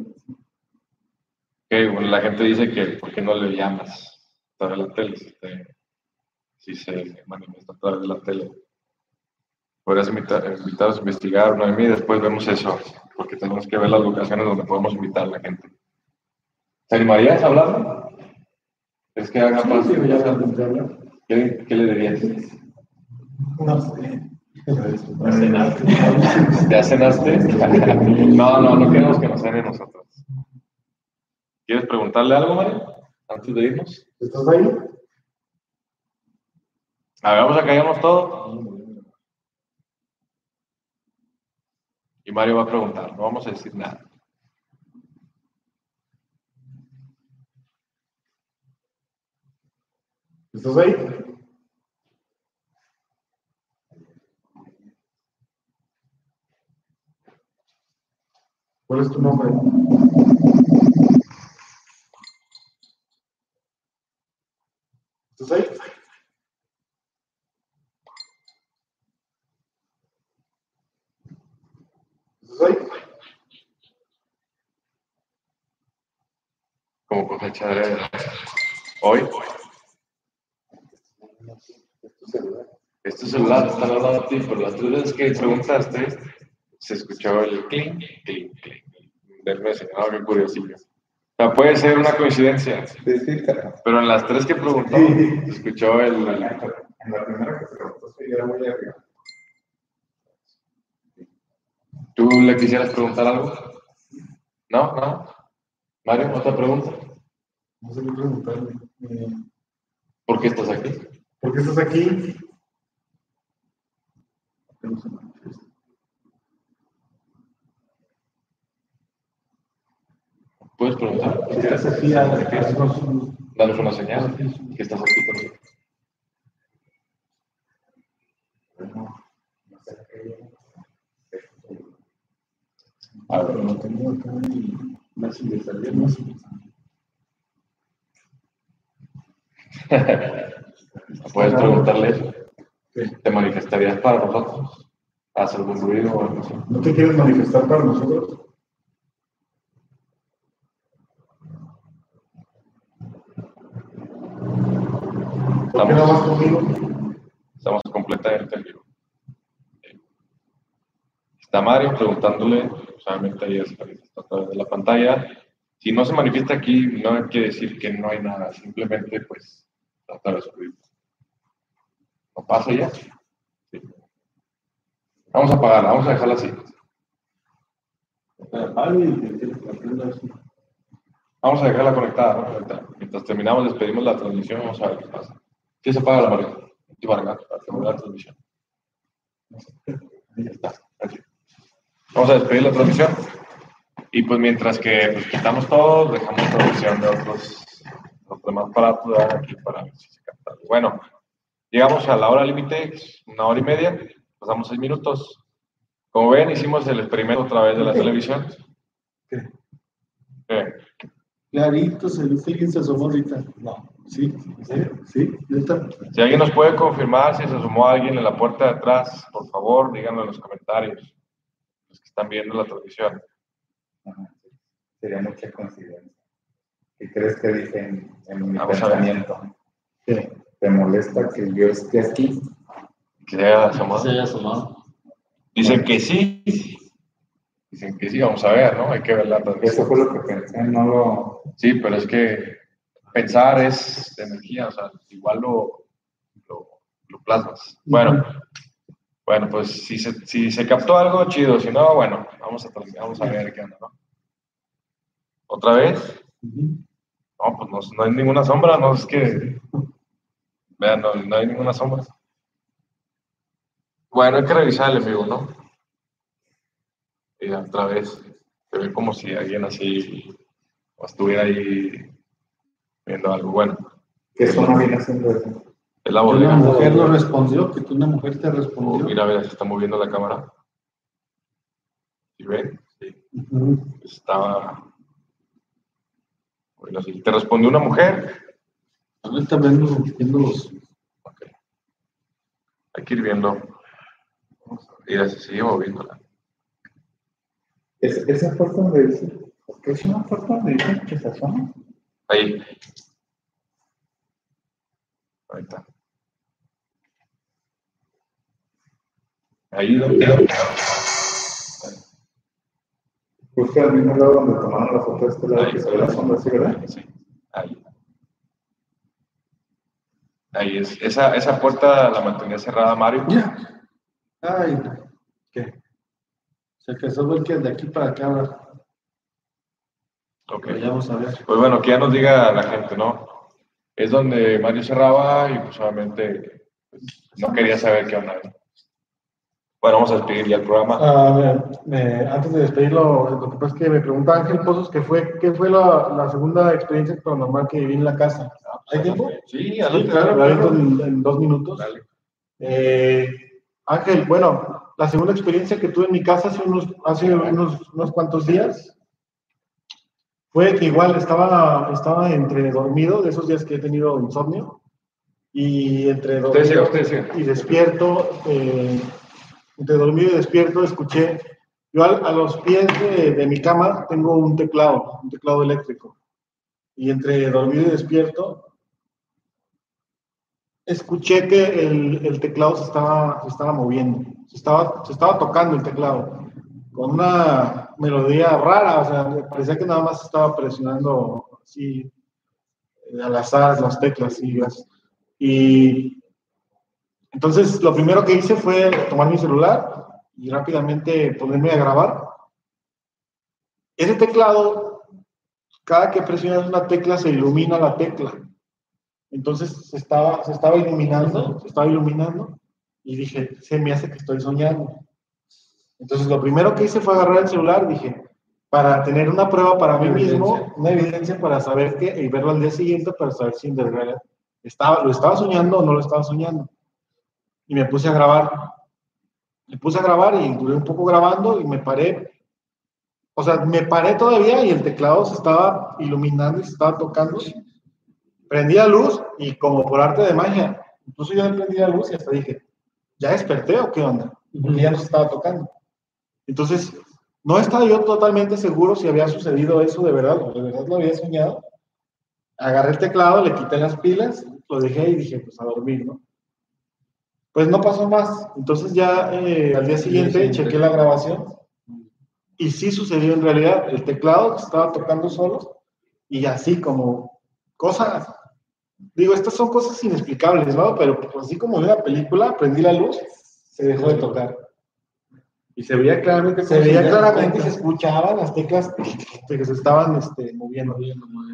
Ok, bueno, la gente dice que ¿por qué no le llamas a través de la tele? Si, te- si se manifiesta a través de la tele. Podrías invitar, invitarnos a investigar, Noemí, después vemos eso, porque tenemos que ver las locaciones donde podemos invitar a la gente. ¿Te animarías a hablar? ¿Es que haga más? Sí, la ¿Qué, qué le dirías? No sé. ¿Ya cenaste? No, no, no queremos que nos cenen nosotros. ¿Quieres preguntarle algo, Mario? Antes de irnos. ¿Estás ahí? A ver, vamos a callarnos todo. Y Mario va a preguntar, no vamos a decir nada. ¿Estás ahí? ¿Cuál es tu nombre? ¿Estás ahí? ¿Estás ahí? Como cosecha de hoy. Es tu celular, están hablando a ti, pero las tres veces que preguntaste, se escuchaba el clink, clink, clink. Del mes, ah, qué curiosillo. O sea, puede ser una coincidencia, Sí, sí, pero pero en las tres que preguntó, se escuchó el, en la primera que preguntó sí era muy arriba. ¿Tú le quisieras preguntar algo? ¿No? ¿No? Mario, otra pregunta. No sé qué preguntarle. Eh, ¿Por qué estás aquí? ¿Por qué estás aquí? Puedes preguntar. Si estás aquí, danos una señal que estás aquí con nosotros. A lo tengo acá más Puedes preguntarle, ¿te manifestarías para nosotros? ¿Haz algún ruido o algo así? ¿No te quieres manifestar para nosotros? ¿Por qué no vas conmigo? Estamos completamente en vivo. Está Mario preguntándole, solamente ahí manifiesta a través de la pantalla. Si no se manifiesta aquí, no quiere decir que no hay nada, simplemente pues trata de subir. ¿No pasa ya? Sí. Vamos a apagarla, vamos a dejarla así. Vamos a dejarla conectada, ¿no? Mientras terminamos, despedimos la transmisión, vamos a ver qué pasa. Sí se apaga la Mario. Y Vargas, para terminar la transmisión. Ahí está. Vamos a despedir la transmisión. Y pues mientras que pues, quitamos todo, dejamos transmisión de otros, los demás aparatos ¿verdad? aquí para ver si se capta. Bueno, llegamos a la hora límite, una hora y media, pasamos seis minutos. Como ven, hicimos el experimento a través de la televisión. ¿Qué? Eh, Clarito, se ve alguien se asomó ahorita. No, sí, ¿en serio? Sí, neta. Si alguien nos puede confirmar si se asomó alguien en la puerta de atrás, por favor, díganlo en los comentarios. Los que están viendo la transmisión. Ajá, sí. Sería mucha coincidencia. ¿Qué crees que dije en, en mi Vamos pensamiento? ¿Qué? ¿Te molesta que yo esté aquí? Que se haya asomado. Se haya asomado. Dicen que sí. Dicen que sí, vamos a ver, ¿no? Hay que ver la Eso transmisión. fue lo que pensé, no lo... Sí, pero es que pensar es de energía, o sea, igual lo, lo, lo plasmas. Bueno, bueno, pues si se, si se captó algo, chido. Si no, bueno, vamos a, vamos a ver qué onda, ¿no? ¿Otra vez? No, pues no, no hay ninguna sombra, no es que. Vean, no, no hay ninguna sombra. Bueno, hay que revisar el en vivo, ¿no? Y otra vez, se ve como si alguien así o estuviera ahí viendo algo. Bueno, ¿Qué zona viene haciendo eso? es la bodega. una mujer no respondió, que tú una mujer te Oh, respondió. mira, mira, se está moviendo la cámara. ¿Sí ven? Sí. Ujú. Estaba. Bueno, sí. ¿Te respondió una mujer? Ahorita viendo, viendo los. Ok. Hay que ir viendo. Mira, se sigue moviéndola. ¿Es, ¿Esa puerta donde dice? ¿Por qué es una puerta donde dice que se asoma? Ahí. Ahí está. Ahí donde. Justo al mismo lado donde tomaron la foto de este lado Ahí, que se ve la sombra, ¿sí, verdad? Sí, ahí. Ahí es. Esa, esa puerta la mantenía cerrada Mario. Ya. Ay. ¿qué? Se casó el que de aquí para acá ahora. Ok. Pero ya vamos a ver. Pues bueno, que ya nos diga la gente, ¿no? Es donde Mario cerraba y pues obviamente pues, no quería saber qué onda. Bueno, vamos a despedir ya el programa. A ver, antes de despedirlo, lo que pasa es que me pregunta Ángel Pozos qué fue, qué fue la, la segunda experiencia paranormal que viví en la casa. ¿Hay tiempo? Sí, Sí, adelante, claro, la adelante. aviento en, en dos minutos. Eh, Ángel, bueno, la segunda experiencia que tuve en mi casa hace unos, hace unos, unos cuantos días fue que igual estaba, estaba entre dormido, de esos días que he tenido insomnio, y entre Usted dormido usted y despierto, eh, entre dormido y despierto, escuché, yo a, los pies de, de mi cama tengo un teclado, un teclado eléctrico, y entre dormido y despierto, escuché que el, el teclado se estaba, se estaba moviendo, se estaba, se estaba tocando el teclado, con una melodía rara, o sea, parecía que nada más estaba presionando así eh, al azar las teclas y las- y entonces lo primero que hice fue tomar mi celular y rápidamente ponerme a grabar. Ese teclado, cada que presionas una tecla se ilumina la tecla. Entonces se estaba, se estaba iluminando, se estaba iluminando y dije, se me hace que estoy soñando. Entonces lo primero que hice fue agarrar el celular, dije, para tener una prueba para mí mismo, una evidencia para saber que, y verlo al día siguiente para saber si en verdad estaba, lo estaba soñando o no lo estaba soñando. Y me puse a grabar. Me puse a grabar y duré un poco grabando y me paré o sea, me paré todavía y el teclado se estaba iluminando y se estaba tocando. Prendí la luz y como por arte de magia, incluso yo prendí la luz y hasta dije, ¿ya desperté o qué onda? Porque ya no se estaba tocando. Entonces, no estaba yo totalmente seguro si había sucedido eso de verdad o de verdad lo había soñado. Agarré el teclado, le quité las pilas, lo dejé y dije, pues a dormir, ¿no? Pues no pasó más. Entonces ya eh, al día siguiente chequé la grabación y sí sucedió en realidad. El teclado estaba tocando solo y así como cosas, digo, estas son cosas inexplicables, ¿no? Pero pues, así como en una película, prendí la luz, se dejó de tocar. Y se veía claramente. Se veía claramente, se escuchaban las teclas que se estaban este, moviendo.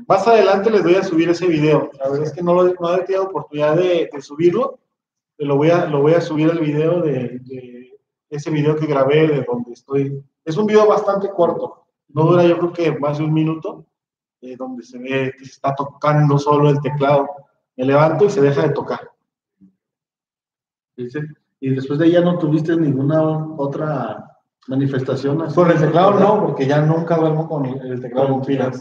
Más adelante les voy a subir ese video. La verdad es que no, lo, no he tenido oportunidad de, de subirlo. Lo voy, a, lo voy a subir el video de, de ese video que grabé de donde estoy. Es un video bastante corto. No dura yo creo que más de un minuto. eh, donde se ve que se está tocando solo el teclado. Me levanto y se deja de tocar. Dice, Y después de ya no tuviste ninguna otra manifestación. así? Con el teclado no, porque ya nunca duermo con el, el teclado con pilas.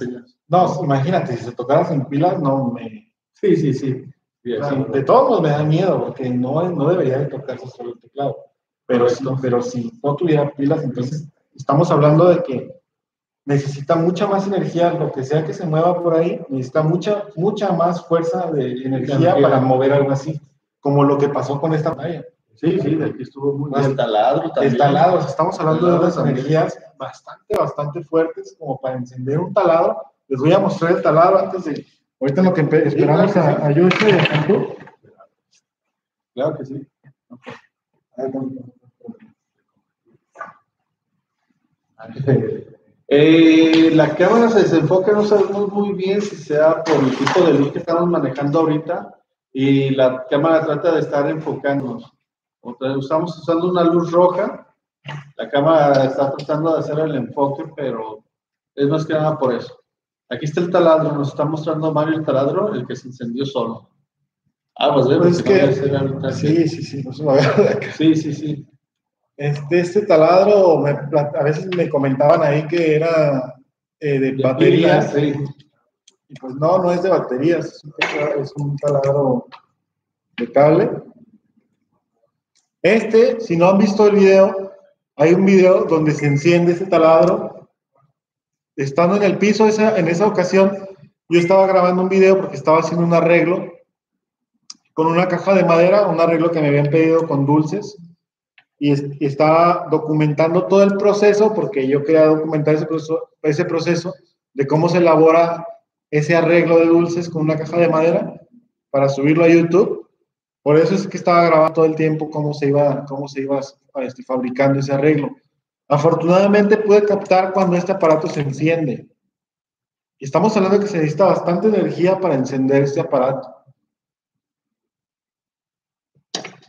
No, imagínate, si se tocara sin pilas, no me... Sí, sí, sí. Sí, o sea, así. de todos modos me da miedo, porque no, no debería de tocarse solo el teclado. Pero, si, pero si no tuviera pilas, entonces estamos hablando de que necesita mucha más energía, lo que sea que se mueva por ahí, necesita mucha, mucha más fuerza de energía Energía. para mover algo así, como lo que pasó con esta pantalla. Sí, sí, de aquí estuvo muy bien. taladro El taladro, o sea, estamos hablando de unas energías bastante, bastante fuertes como para encender un taladro. Les voy a mostrar el taladro antes de. Ahorita lo que esperamos claro que a, a Cantú. Claro que sí. Eh, la cámara se desenfoca, no sabemos muy bien si sea por el tipo de luz que estamos manejando ahorita y la cámara trata de estar enfocándonos. Estamos usando una luz roja, la cámara está tratando de hacer el enfoque, pero es más que nada por eso. Aquí está el taladro, nos está mostrando Mario el taladro, el que se encendió solo. Ah, pues vemos es que. Sí, sí, sí, no lo veo de acá. sí, sí, sí. Este, este taladro, me a veces me comentaban ahí que era eh, de baterías. Sí. Y pues no, no es de baterías, es un taladro de cable. Este, si no han visto el video, hay un video donde se enciende ese taladro. Estando en el piso esa, en esa ocasión, yo estaba grabando un video porque estaba haciendo un arreglo con una caja de madera, un arreglo que me habían pedido con dulces. Y, es- y estaba documentando todo el proceso porque yo quería documentar ese proceso, ese proceso de cómo se elabora ese arreglo de dulces con una caja de madera para subirlo a YouTube. Por eso es que estaba grabando todo el tiempo cómo se iba, cómo se iba este, fabricando ese arreglo. Afortunadamente pude captar cuando este aparato se enciende. Y estamos hablando de que se necesita bastante energía para encender este aparato.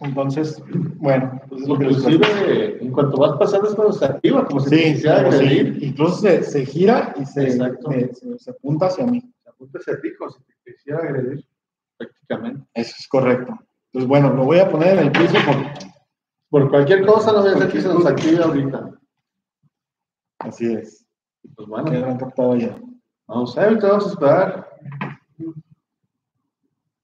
Entonces, bueno, pues es lo que Inclusive, en cuanto vas pasando es cuando se activa, como si Sí, como agredir. incluso se, se gira y se, me- se- se apunta hacia mí. Apunta ese pico, si te quisiera agredir, prácticamente. Eso es correcto. Entonces, bueno, lo voy a poner en el piso por- Por cualquier cosa, no voy a hacer que se nos active ahorita. Así es. Pues bueno, han captado ya. vamos a ver, ahorita vamos a esperar.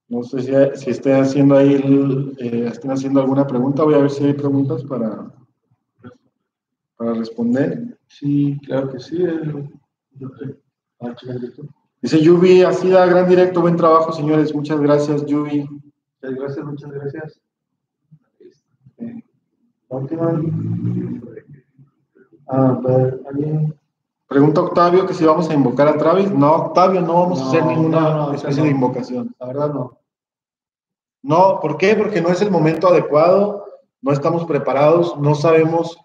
No sé si, si esté haciendo ahí, el- eh, estén haciendo alguna pregunta. Voy a ver si hay preguntas para, para responder. Sí, claro que sí. eh. Ah. Dice Yubi, así da gran directo, buen trabajo, señores. Muchas gracias, Yubi. Muchas gracias, muchas gracias. La última. Ah, pero, alguien- Pregunta Octavio que si vamos a invocar a Travis. No, Octavio, no vamos a hacer ninguna no, no, especie de invocación. La verdad no. No, ¿por qué? Porque no es el momento adecuado, no estamos preparados, no sabemos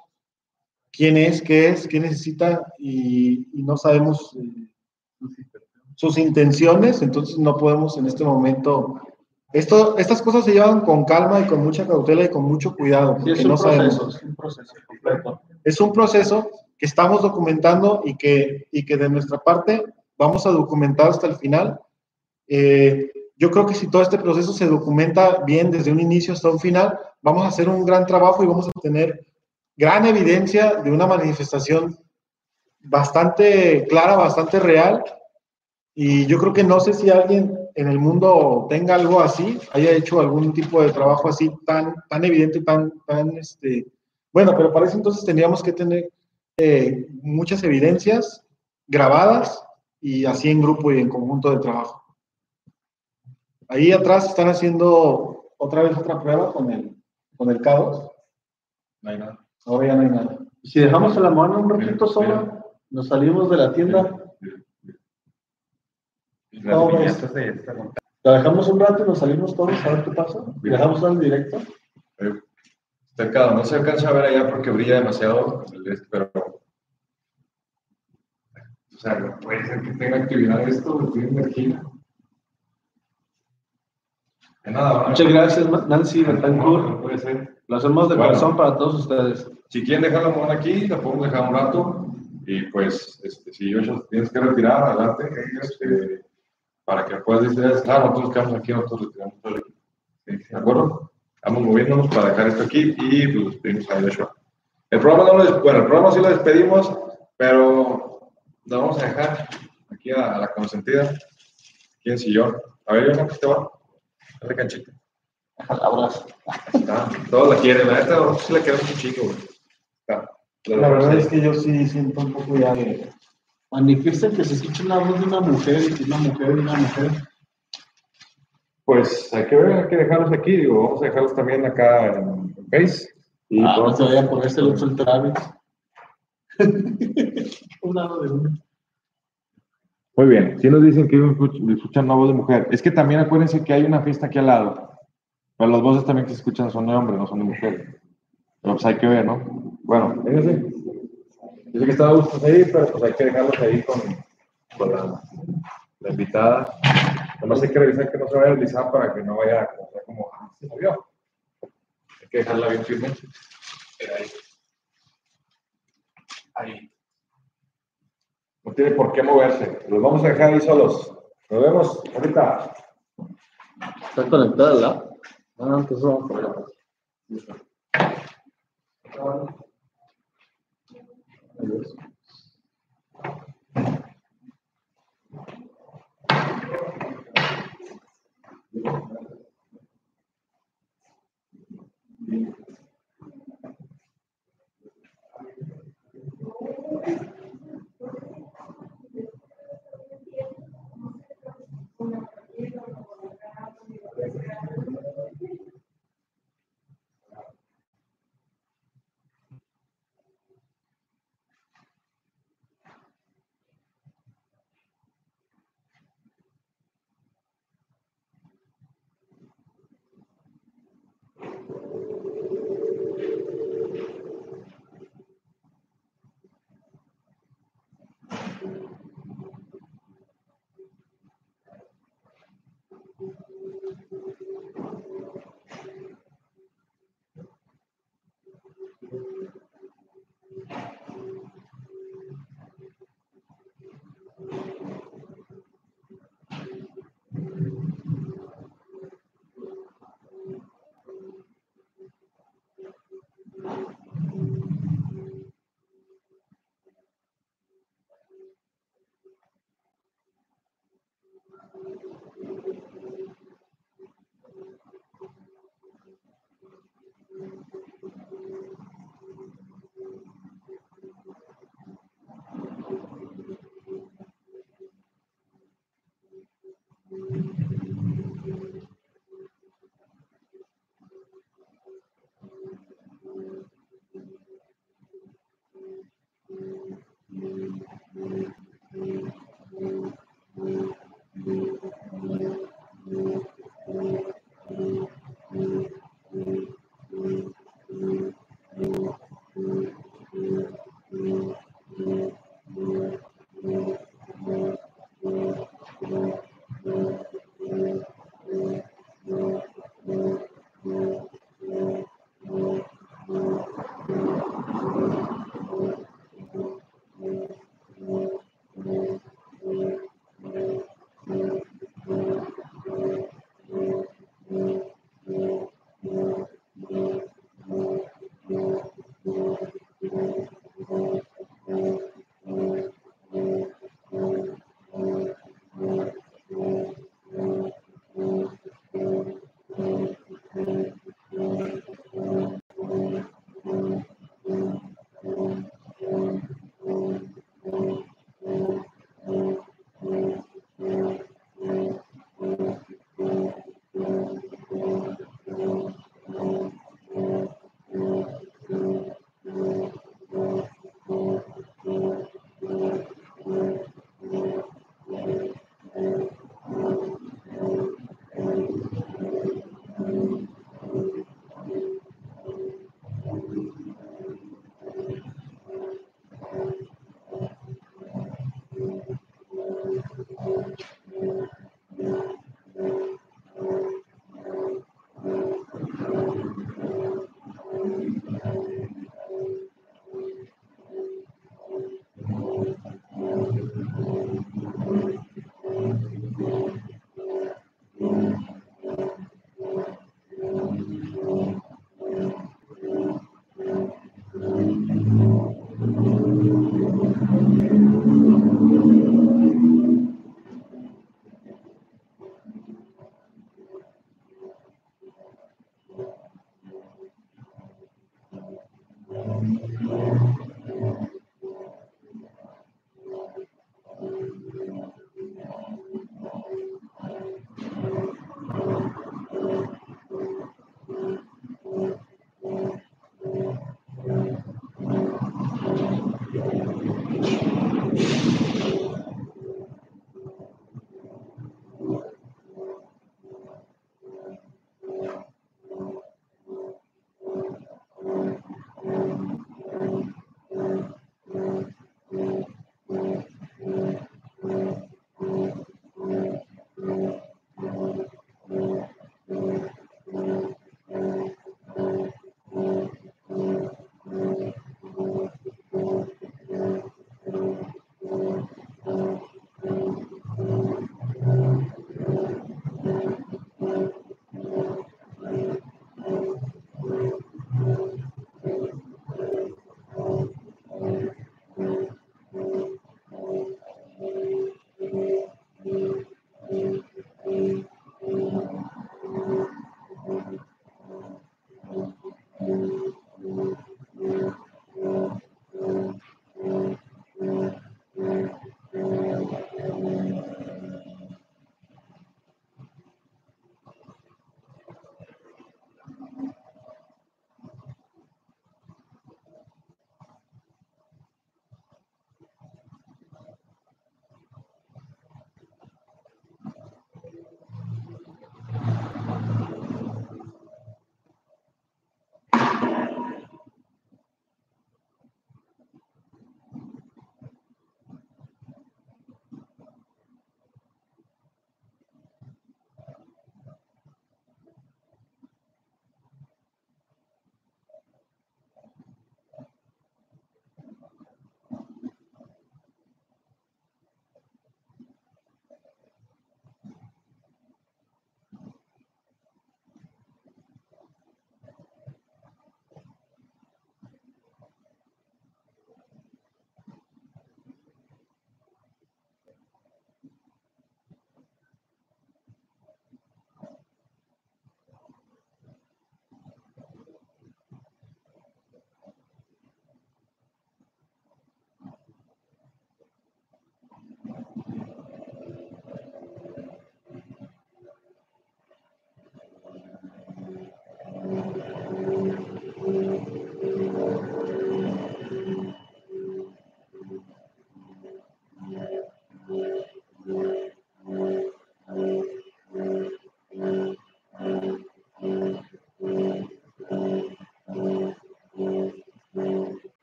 quién es, qué es, qué necesita y, y no sabemos eh, sus intenciones, entonces no podemos en este momento. Esto, estas cosas se llevan con calma y con mucha cautela y con mucho cuidado, Sí, es un no sabemos. proceso, es un proceso completo. Es un proceso que estamos documentando y que, y que de nuestra parte vamos a documentar hasta el final. Eh, yo creo que si todo este proceso se documenta bien desde un inicio hasta un final, vamos a hacer un gran trabajo y vamos a tener gran evidencia de una manifestación bastante clara, bastante real. Y yo creo que no sé si alguien en el mundo tenga algo así, haya hecho algún tipo de trabajo así tan, tan evidente, tan, tan, este, bueno, pero para eso entonces tendríamos que tener eh, muchas evidencias grabadas y así en grupo y en conjunto de trabajo. Ahí atrás están haciendo otra vez otra prueba con el, con el K2. No hay nada. Ahora ya no hay nada. Si dejamos a la mano un ratito sola, nos salimos de la tienda, No, de esta, ¿no? la dejamos un rato y nos salimos todos a ver qué pasa. Y dejamos al directo. Eh, Cercado, no se alcanza a ver allá porque brilla demasiado, este, pero. O sea, no puede ser que tenga actividad esto, tiene energía. De nada, ¿no? Muchas gracias, Nancy No, Betancourt. no puede ser. Lo hacemos de Bueno. corazón para todos ustedes. Si quieren dejar la mano aquí, la podemos dejar un rato. Y pues, este, si te tienes que retirar, adelante. este, para que puedas decir, ah, nosotros quedamos aquí, nosotros retiramos todo el equipo. Sí, ¿De acuerdo? Vamos moviéndonos para dejar esto aquí y pues despedimos a Yoshua. El programa no lo bueno, el programa sí lo despedimos, pero lo vamos a dejar aquí a, a la consentida, aquí en sillón. A ver, Yoshua, ¿qué te va? Dale canchita. Está, todos la quieren, la neta, sí la queremos un chico, güey. Está. La verdad es que yo sí siento un poco ya de... Manifiesten que se escucha la voz de una mujer y que una mujer y una mujer. Pues hay que ver, hay que dejarlos aquí, digo, vamos a dejarlos también acá en, en Face. Y Ah, no te vaya a ponerse el otro el un lado de uno. Muy bien, si nos dicen que escuch- escuchan una voz de mujer. Es que también acuérdense que hay una fiesta aquí al lado. Pero las voces también que se escuchan son de hombre, no son de mujer. Pero pues hay que ver, ¿no? Bueno, vénganse. Yo sé que estaba gustos ahí, pero pues hay que dejarlos ahí con, con la, la invitada. Además hay que revisar que no se vaya a deslizar para que no vaya sea como ah, se movió. Hay que dejarla bien firme. Ahí. No tiene por qué moverse. Los vamos a dejar ahí solos. Nos vemos ahorita. ¿Está conectada la? Ah, entonces vamos years.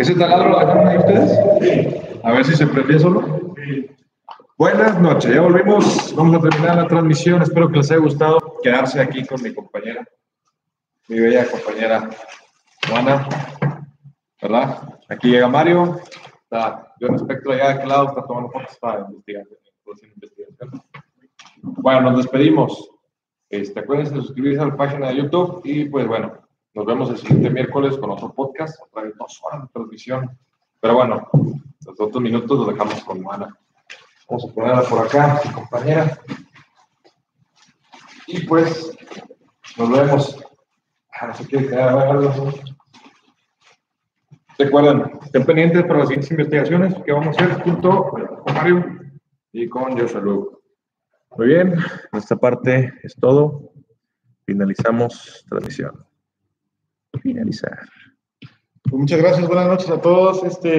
¿Ese taladro lo dejaron ahí ustedes? A ver si se prendió solo. Buenas noches, ya volvimos. Vamos a terminar la transmisión. Espero que les haya gustado quedarse aquí con mi compañera, mi bella compañera Juana. ¿Verdad? Aquí llega Mario. Está John Espectro allá de lado, está tomando fotos para investigar. investigación. Bueno, nos despedimos. Este, acuérdense de suscribirse a la página de YouTube y pues bueno, nos vemos el siguiente miércoles con otro podcast, otra vez dos horas de transmisión. Pero bueno, los otros minutos los dejamos con Juana. Vamos a ponerla por acá, mi compañera. Y pues, nos vemos. Ah, no sé qué. Recuerden, estén pendientes para las siguientes investigaciones que vamos a hacer junto con Mario y con Joshua Luke. Muy bien, nuestra parte es todo. Finalizamos transmisión. Finalizar. Pues muchas gracias, buenas noches a todos. Este,